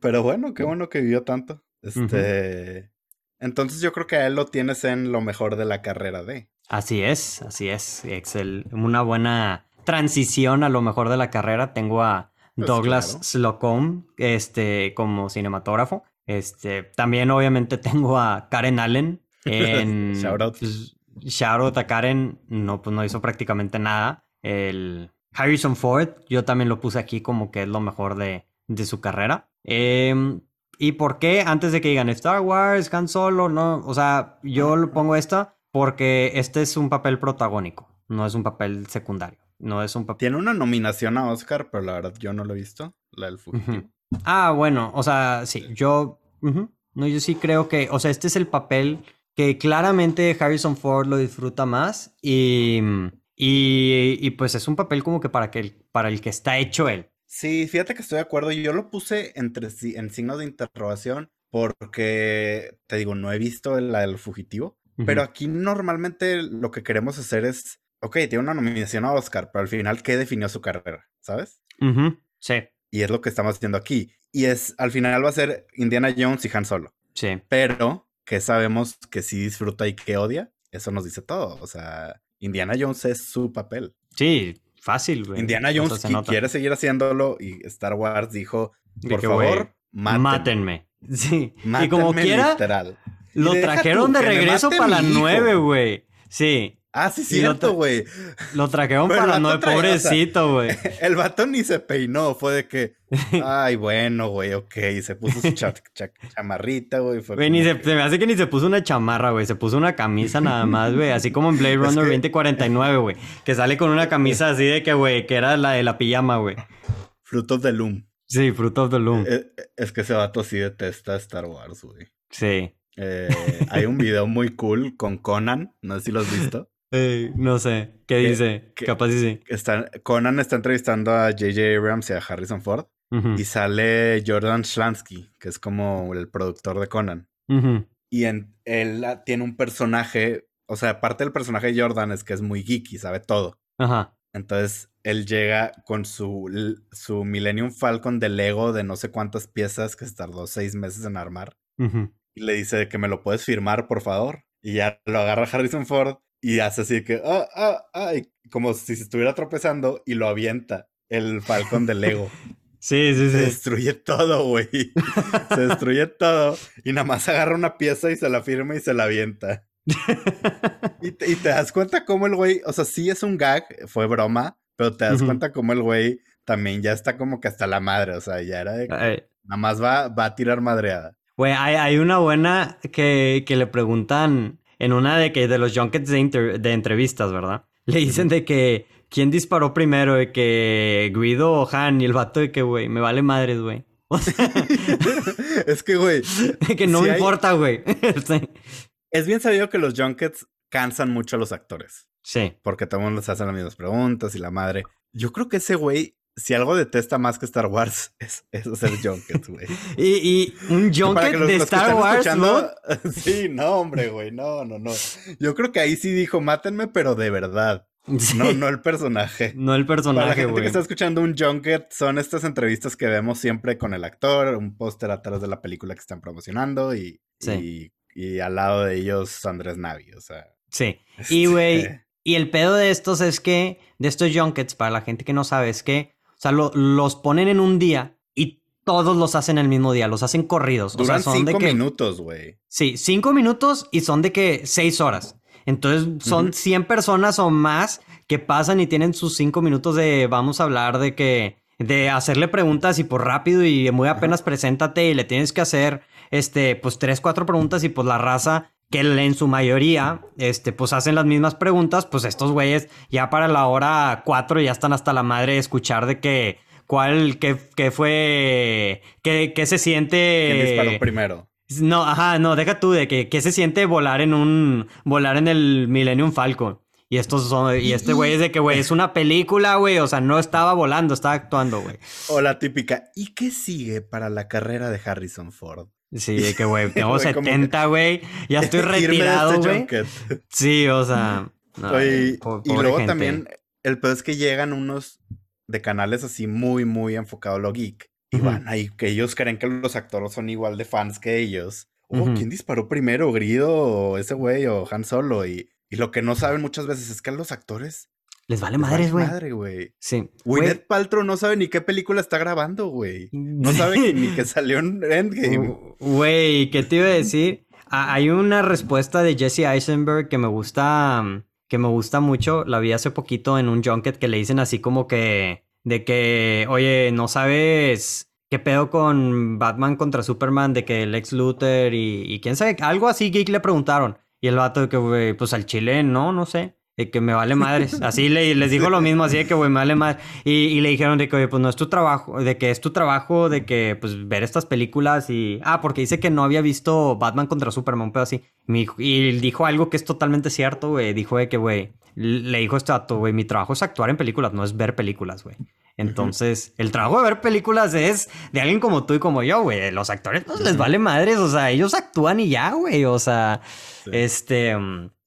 pero bueno, qué bueno que vivió tanto. Este, entonces yo creo que a él lo tienes en lo mejor de la carrera de. Así es, así es, Excel. Una buena transición a lo mejor de la carrera. Tengo a pues Douglas Slocum, este, como cinematógrafo. Este, también obviamente tengo a Karen Allen en... shout out. Pues, shout out a Karen, no, pues no hizo prácticamente nada. El Harrison Ford, yo también lo puse aquí como que es lo mejor de, de su carrera. Em, ¿Y por qué? Antes de que digan Star Wars, Han Solo, no, o sea, yo lo pongo esta porque este es un papel protagónico, no es un papel secundario. No es un papel. Tiene una nominación a Oscar, pero la verdad yo no lo he visto. La del fugitivo. Ah, bueno, o sea, sí, yo. No, yo sí creo que. O sea, este es el papel que claramente Harrison Ford lo disfruta más. Y. Y, y pues es un papel como que para, que el, para el que está hecho él. Sí, fíjate que estoy de acuerdo. Yo lo puse entre en signos de interrogación porque, te digo, no he visto la del fugitivo. Pero aquí normalmente lo que queremos hacer es ok, tiene una nominación a Oscar, pero al final, ¿qué definió su carrera? ¿Sabes? Sí. Y es lo que estamos haciendo aquí. Y es, al final va a ser Indiana Jones y Han Solo. Sí. Pero que sabemos que sí disfruta y que odia, eso nos dice todo. O sea, Indiana Jones es su papel. Sí, fácil, güey. Indiana Jones quiere seguir haciéndolo y Star Wars dijo, por favor, mátenme. Sí. y como quiera, literal. lo trajeron de regreso para la nueve, güey. Sí. Ah, sí, cierto, güey. Lo trajeron para no, pobrecito, güey. el vato ni se peinó, fue de que, ay, bueno, güey, ok, se puso su chamarrita, güey. Güey, ni se, me hace que ni se puso una chamarra, güey, se puso una camisa nada más, güey, así como en Blade Runner 2049, güey, que sale con una camisa así de que, güey, que era la de la pijama, güey. Fruit of the Loom. Sí, Fruit of the Loom. Es, es que ese vato sí detesta Star Wars, güey. Sí. Eh, hay un video muy cool con Conan, no sé si lo has visto no sé, ¿qué dice? Capaz sí. Conan está entrevistando a J.J. Abrams y a Harrison Ford. Y sale Jordan Schlansky, que es como el productor de Conan. Y en, él tiene un personaje, o sea, parte del personaje de Jordan es que es muy geeky, sabe todo. Ajá. Entonces él llega con su, su Millennium Falcon de Lego de no sé cuántas piezas que se tardó seis meses en armar. Y le dice que me lo puedes firmar, por favor. Y ya lo agarra Harrison Ford y hace así que, ah, ah, ah, como si se estuviera tropezando y lo avienta el falcón del Lego. Sí, sí, sí. Se destruye todo, güey. Se destruye todo. Y nada más agarra una pieza y se la firma y se la avienta. y, te, das cuenta cómo el güey, o sea, sí es un gag, fue broma, pero te das cuenta cómo el güey también ya está como que hasta la madre, o sea, ya era de... nada más va, va a tirar madreada. Güey, hay, hay, una buena que, que, le preguntan en una de que de los junkets de, de entrevistas, ¿verdad? Le dicen de que quién disparó primero, de que Guido o Han, y el vato de que, güey, me vale madres, güey. es que, güey. que no me importa, güey. Es bien sabido que los junkets cansan mucho a los actores. Sí. Porque todo el mundo les hace las mismas preguntas y la madre. Yo creo que ese güey si algo detesta más que Star Wars, es, es hacer junkets, güey. y, un junket de Star Wars, ¿no? Sí, no, hombre, güey, no, no, no. Yo creo que ahí sí dijo, mátenme, pero de verdad. No, no el personaje. No el personaje, Para la gente que está escuchando un junket, son estas entrevistas que vemos siempre con el actor, un póster atrás de la película que están promocionando y, y, al lado de ellos Andrés Navi, o sea. Sí. Y, güey, y el pedo de estos es que, de estos junkets, para la gente que no sabe, es que sea, los ponen en un día y todos los hacen el mismo día, los hacen corridos. Duran o sea, son cinco minutos, güey. Sí, cinco minutos y son de que seis horas. Entonces son 100 personas o más que pasan y tienen sus cinco minutos de vamos a hablar de que de hacerle preguntas y por rápido y muy apenas preséntate y le tienes que hacer este pues tres cuatro preguntas y pues la raza que en su mayoría, este, pues hacen las mismas preguntas, pues estos güeyes ya para la hora cuatro ya están hasta la madre de escuchar de que, cuál, qué, qué fue, qué, qué se siente... ¿Quién disparó primero? No, ajá, no, deja tú de que, qué se siente volar en un, volar en el Millennium Falcon. Y estos son, y este güey es de que, güey, es una película, güey, o sea, no estaba volando, estaba actuando, güey. O la típica, ¿y qué sigue para la carrera de Harrison Ford? Sí, de que, güey, tengo 70, güey. Ya estoy retirado, güey. Sí, o sea. y luego también, el peor es que llegan unos de canales así muy, muy enfocados a lo geek. Y van ahí, que ellos creen que los actores son igual de fans que ellos. Oh, ¿quién disparó primero? ¿Grido o ese güey o Han Solo? Y, y lo que no saben muchas veces es que los actores les vale madres, güey. madre, güey. Sí. Gwyneth Paltrow no sabe ni qué película está grabando, güey. No sabe ni que salió en Endgame. Güey, ¿qué te iba a decir? hay una respuesta de Jesse Eisenberg que me gusta, que me gusta mucho. La vi hace poquito en un junket que le dicen así como que, de que, oye, no sabes qué pedo con Batman contra Superman, de que Lex Luthor y, y quién sabe, algo así geek le preguntaron. Y el vato de que, güey, pues al chile, no, no sé de que me vale madres. Así le, les dijo lo mismo, así de que, güey, me vale madres. Y, le dijeron de que, oye, pues no es tu trabajo, de que es tu trabajo de que, pues, ver estas películas y... Ah, porque dice que no había visto Batman contra Superman, pero así. Y dijo algo que es totalmente cierto, güey. Dijo de que, güey, le dijo esto a tu, güey, mi trabajo es actuar en películas, no es ver películas, güey. Entonces, el trabajo de ver películas es de alguien como tú y como yo, güey. Los actores no les vale madres, o sea, ellos actúan y ya, güey. O sea, este...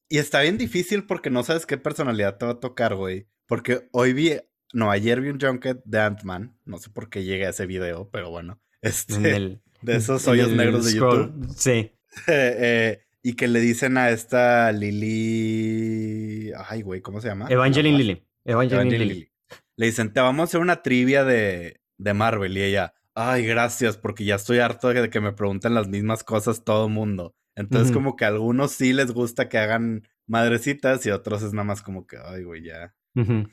Y está bien difícil porque no sabes qué personalidad te va a tocar, güey. Porque hoy vi, no, ayer vi un junket de Ant-Man. No sé por qué llegué a ese video, pero bueno. Este, de esos hoyos negros de YouTube. Sí. Eh, y que le dicen a esta Lily. Ay, güey, ¿cómo se llama? Evangeline Lily. Evangeline, Lily. Le dicen, te vamos a hacer una trivia de, de Marvel. Y ella, ay, gracias, porque ya estoy harto de que me pregunten las mismas cosas todo mundo. Entonces, como que a algunos sí les gusta que hagan madrecitas y a otros es nada más como que, ay, güey, ya.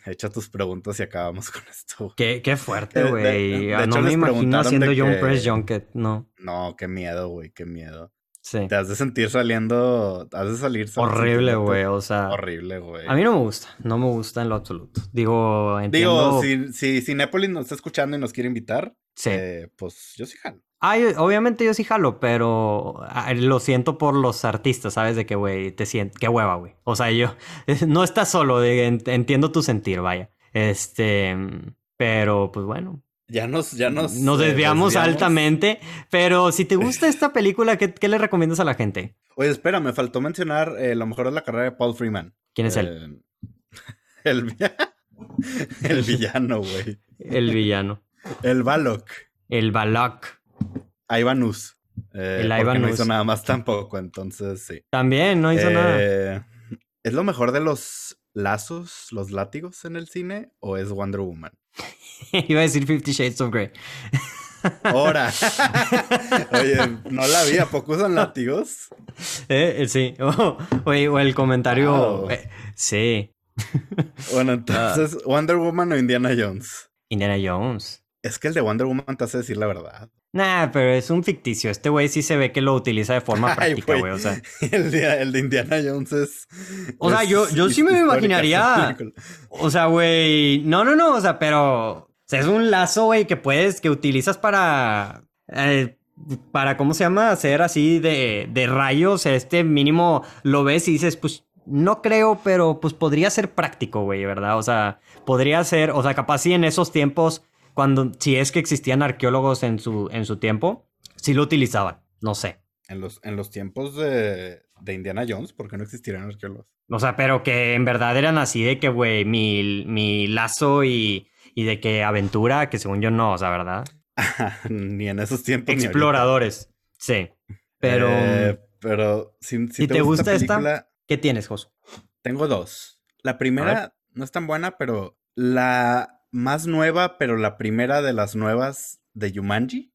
Echa tus preguntas y acabamos con esto. Qué, qué fuerte, güey. Ah, no me imagino haciendo John Press Junket, no. No, qué miedo, güey, qué miedo. Sí. Te has de sentir saliendo, has de salir. Horrible, güey, o sea. Horrible, güey. A mí no me gusta, no me gusta en lo absoluto. Digo, entiendo. Digo, si, si, Népolis nos está escuchando y nos quiere invitar, sí. Eh, pues yo sí jalo. Ay, obviamente yo sí jalo, pero lo siento por los artistas, ¿sabes? De que, güey, te siento, qué hueva, güey. O sea, yo, no estás solo, entiendo tu sentir, vaya. Este, pero pues bueno. Ya nos, ya nos. Nos eh, desviamos, altamente, pero si te gusta esta película, ¿qué, le recomiendas a la gente? Oye, espera, me faltó mencionar eh, lo mejor de la carrera de Paul Freeman. ¿Quién es él? Eh, el, el villano, güey. El villano. El Balok. El Balok. Ivanus. Eh, el Ivanus. No hizo nada más tampoco, entonces sí. También, no hizo nada. Eh, ¿Es lo mejor de los lazos, los látigos en el cine o es Wonder Woman? Iba a decir Fifty Shades of Grey. Ahora. Oye, no la vi, ¿a poco usan látigos? Eh, eh sí. oye, o el comentario. Eh, sí. Bueno, entonces, ¿Wonder Woman o Indiana Jones? Indiana Jones. Es que el de Wonder Woman te hace decir la verdad. Nah, pero es un ficticio. Este güey sí se ve que lo utiliza de forma práctica, güey. O sea. El de, el de, Indiana Jones es. O sea, yo, yo sí me imaginaría. O sea, güey. No, no, no. O sea, pero. O sea, es un lazo, güey, que puedes, que utilizas para. Eh, para, ¿cómo se llama? Hacer así de, de rayos. Este mínimo lo ves y dices, pues no creo, pero pues podría ser práctico, güey, ¿verdad? O sea, podría ser, o sea, capaz sí en esos tiempos cuando, si es que existían arqueólogos en su, en su tiempo, sí lo utilizaban, no sé. En los, en los tiempos de, de Indiana Jones, ¿por qué no existieran arqueólogos? O sea, pero que en verdad eran así de que, güey, mi, mi lazo y, y de que aventura, que según yo no, o sea, ¿verdad? ni en esos tiempos. Exploradores, sí. Pero... Eh, pero si, si, te, gusta, esta, ¿qué tienes, Josu? Tengo dos. La primera no es tan buena, pero la más nueva, pero la primera de las nuevas de Yumanji.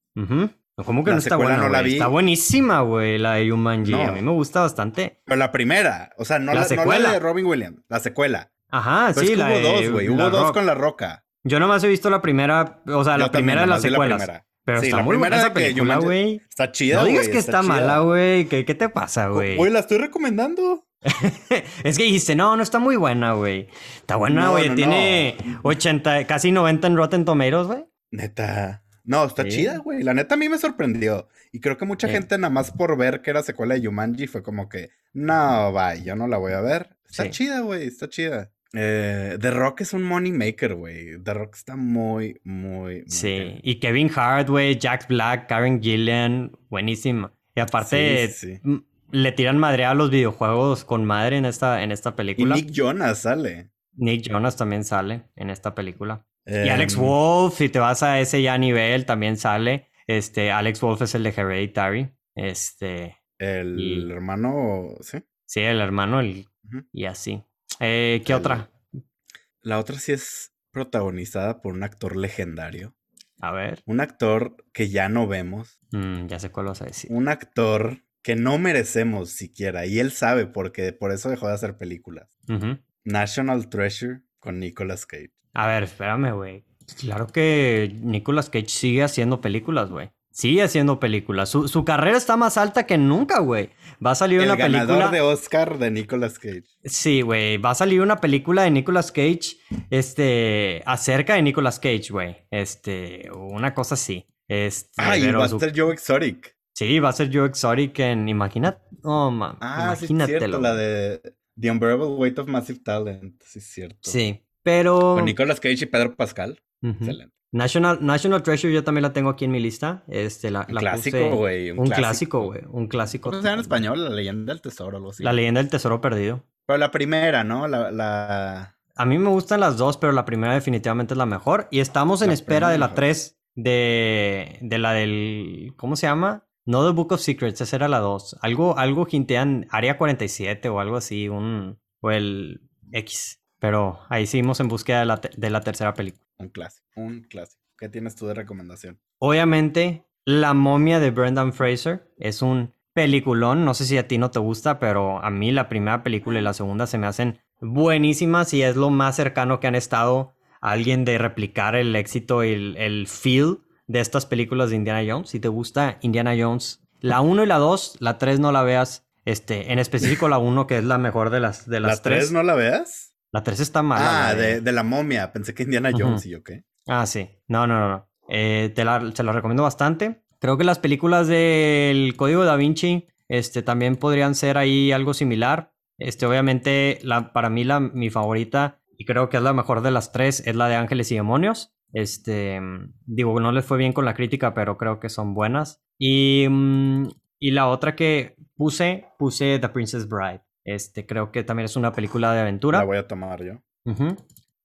¿Cómo que no está buena? No la vi. Está buenísima, güey, la de Yumanji. A mí me gusta bastante. Pero la primera, o sea, no la, secuela. de Robin Williams, la secuela. Ajá, sí, la hubo dos, güey. Hubo dos con La Roca. Yo nomás he visto la primera, o sea, la primera de las secuelas. Pero está muy buena esa película, güey. Está chida, No digas que está, mala, güey. ¿Qué, ¿Qué, te pasa, güey? Güey, la estoy recomendando. es que dijiste, no, no está muy buena, güey. Está buena, güey. Tiene 80, casi 90 en Rotten Tomatoes, güey. Neta. No, está chida, güey. La neta a mí me sorprendió. Y creo que mucha gente, nada más por ver que era secuela de Yumanji, fue como que, no, vaya, yo no la voy a ver. Está chida, güey. Está chida. Eh, The Rock es un money maker, güey. The Rock está muy, muy. sí, y Kevin Hart, güey, Jack Black, Karen Gillian, buenísimo. Y aparte, le tiran madre a los videojuegos con madre en esta, en esta película. Y Nick Jonas sale. Nick Jonas también sale en esta película. y Alex em, Wolf, si te vas a ese ya nivel, también sale. Este, Alex Wolf es el de Hereditary. Este. El hermano, ¿sí? Sí, el hermano, el, y así. Eh, ¿Qué otra? La otra sí es protagonizada por un actor legendario. A ver. Un actor que ya no vemos. Mm, ya sé cuál vas a decir. Un actor que no merecemos siquiera. Y él sabe porque por eso dejó de hacer películas. National Treasure con Nicolas Cage. A ver, espérame, güey. Claro que Nicolas Cage sigue haciendo películas, güey. Sigue haciendo películas. Su, carrera está más alta que nunca, güey. Va a salir una película. El ganador de Oscar de Nicolas Cage. Sí, güey. Va a salir una película de Nicolas Cage. Este. acerca de Nicolas Cage, güey. Este. Una cosa así. Este. Ay, va a ser Joe Exotic. Sí, va a ser Joe Exotic en. Imagínate. Oh, man. Ah, sí, es cierto. La de The Unbearable Weight of Massive Talent. Sí, es cierto. Sí, pero. Con Nicolas Cage y Pedro Pascal. Excelente. National, National Treasure yo también la tengo aquí en mi lista. Este, la, un clásico, güey. Un, clásico, güey. Un clásico. ¿Cómo se llama en español? La leyenda del tesoro, algo así. La leyenda del tesoro perdido. Pero la primera, ¿no? La, la... A mí me gustan las dos, pero la primera definitivamente es la mejor. Y estamos en espera de la 3 de, de la del... ¿Cómo se llama? No The Book of Secrets, esa era la 2. Algo, algo hintean Área 47 o algo así, un... o el X. Pero ahí seguimos en búsqueda de la, de la tercera película. Un clásico, un clásico. ¿Qué tienes tú de recomendación? Obviamente, La momia de Brendan Fraser es un peliculón. No sé si a ti no te gusta, pero a mí la primera película y la segunda se me hacen buenísimas y es lo más cercano que han estado a alguien de replicar el éxito y el, el feel de estas películas de Indiana Jones. Si te gusta Indiana Jones, la 1 y la 2, la 3 no la veas. Este, en específico la 1, que es la mejor de las, de las ¿La 3 no la veas? La 3 está mala. Ah, de, de, la momia. Pensé que Indiana Jones y yo, ¿qué? Ah, sí. No, no, no. no. Eh, te la, la recomiendo bastante. Creo que las películas del Código Da Vinci este, también podrían ser ahí algo similar. Este, obviamente, la, para mí la, mi favorita, y creo que es la mejor de las tres, es la de Ángeles y Demonios. Este, digo, no les fue bien con la crítica, pero creo que son buenas. Y, mm, y la otra que puse, puse The Princess Bride. Este, creo que también es una película de aventura. La voy a tomar yo.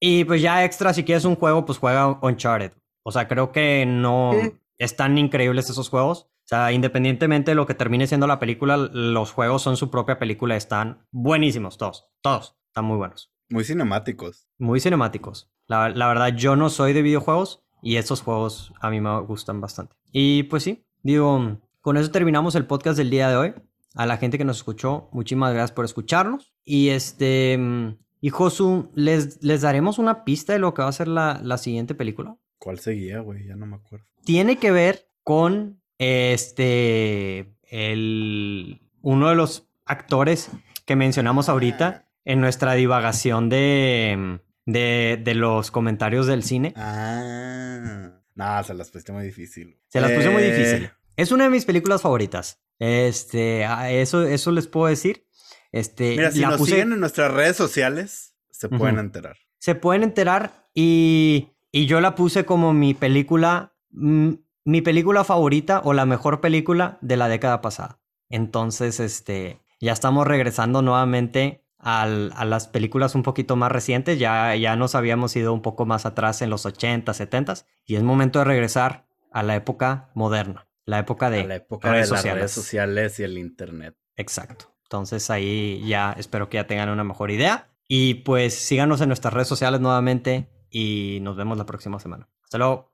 Y pues ya extra, si quieres un juego, pues juega Uncharted. O sea, creo que no están increíbles esos juegos. O sea, independientemente de lo que termine siendo la película, los juegos son su propia película, están buenísimos todos. Todos. Están muy buenos. Muy cinemáticos. Muy cinemáticos. La, la verdad, yo no soy de videojuegos y estos juegos a mí me gustan bastante. Y pues sí, digo, con eso terminamos el podcast del día de hoy. A la gente que nos escuchó, muchísimas gracias por escucharnos. Y este, y Josu, ¿les, les daremos una pista de lo que va a ser la, la siguiente película? ¿Cuál seguía, güey? Ya no me acuerdo. Tiene que ver con este, el, uno de los actores que mencionamos ahorita en nuestra divagación de, de, de los comentarios del cine. Ah. No, se las puse muy difícil. Se las puse muy eh, difícil. Es una de mis películas favoritas. Este, eso, eso les puedo decir. Este, Mira, si nos siguen en nuestras redes sociales, se pueden enterar. Se pueden enterar y, y yo la puse como mi película, mm, mi película favorita o la mejor película de la década pasada. Entonces, este, ya estamos regresando nuevamente a las películas un poquito más recientes. Ya, ya nos habíamos ido un poco más atrás en los 80, 70 y es momento de regresar a la época moderna, la época de, la época redes, de sociales. redes sociales y el internet. Exacto. Entonces ahí ya espero que ya tengan una mejor idea. Y pues síganos en nuestras redes sociales nuevamente y nos vemos la próxima semana. Hasta luego.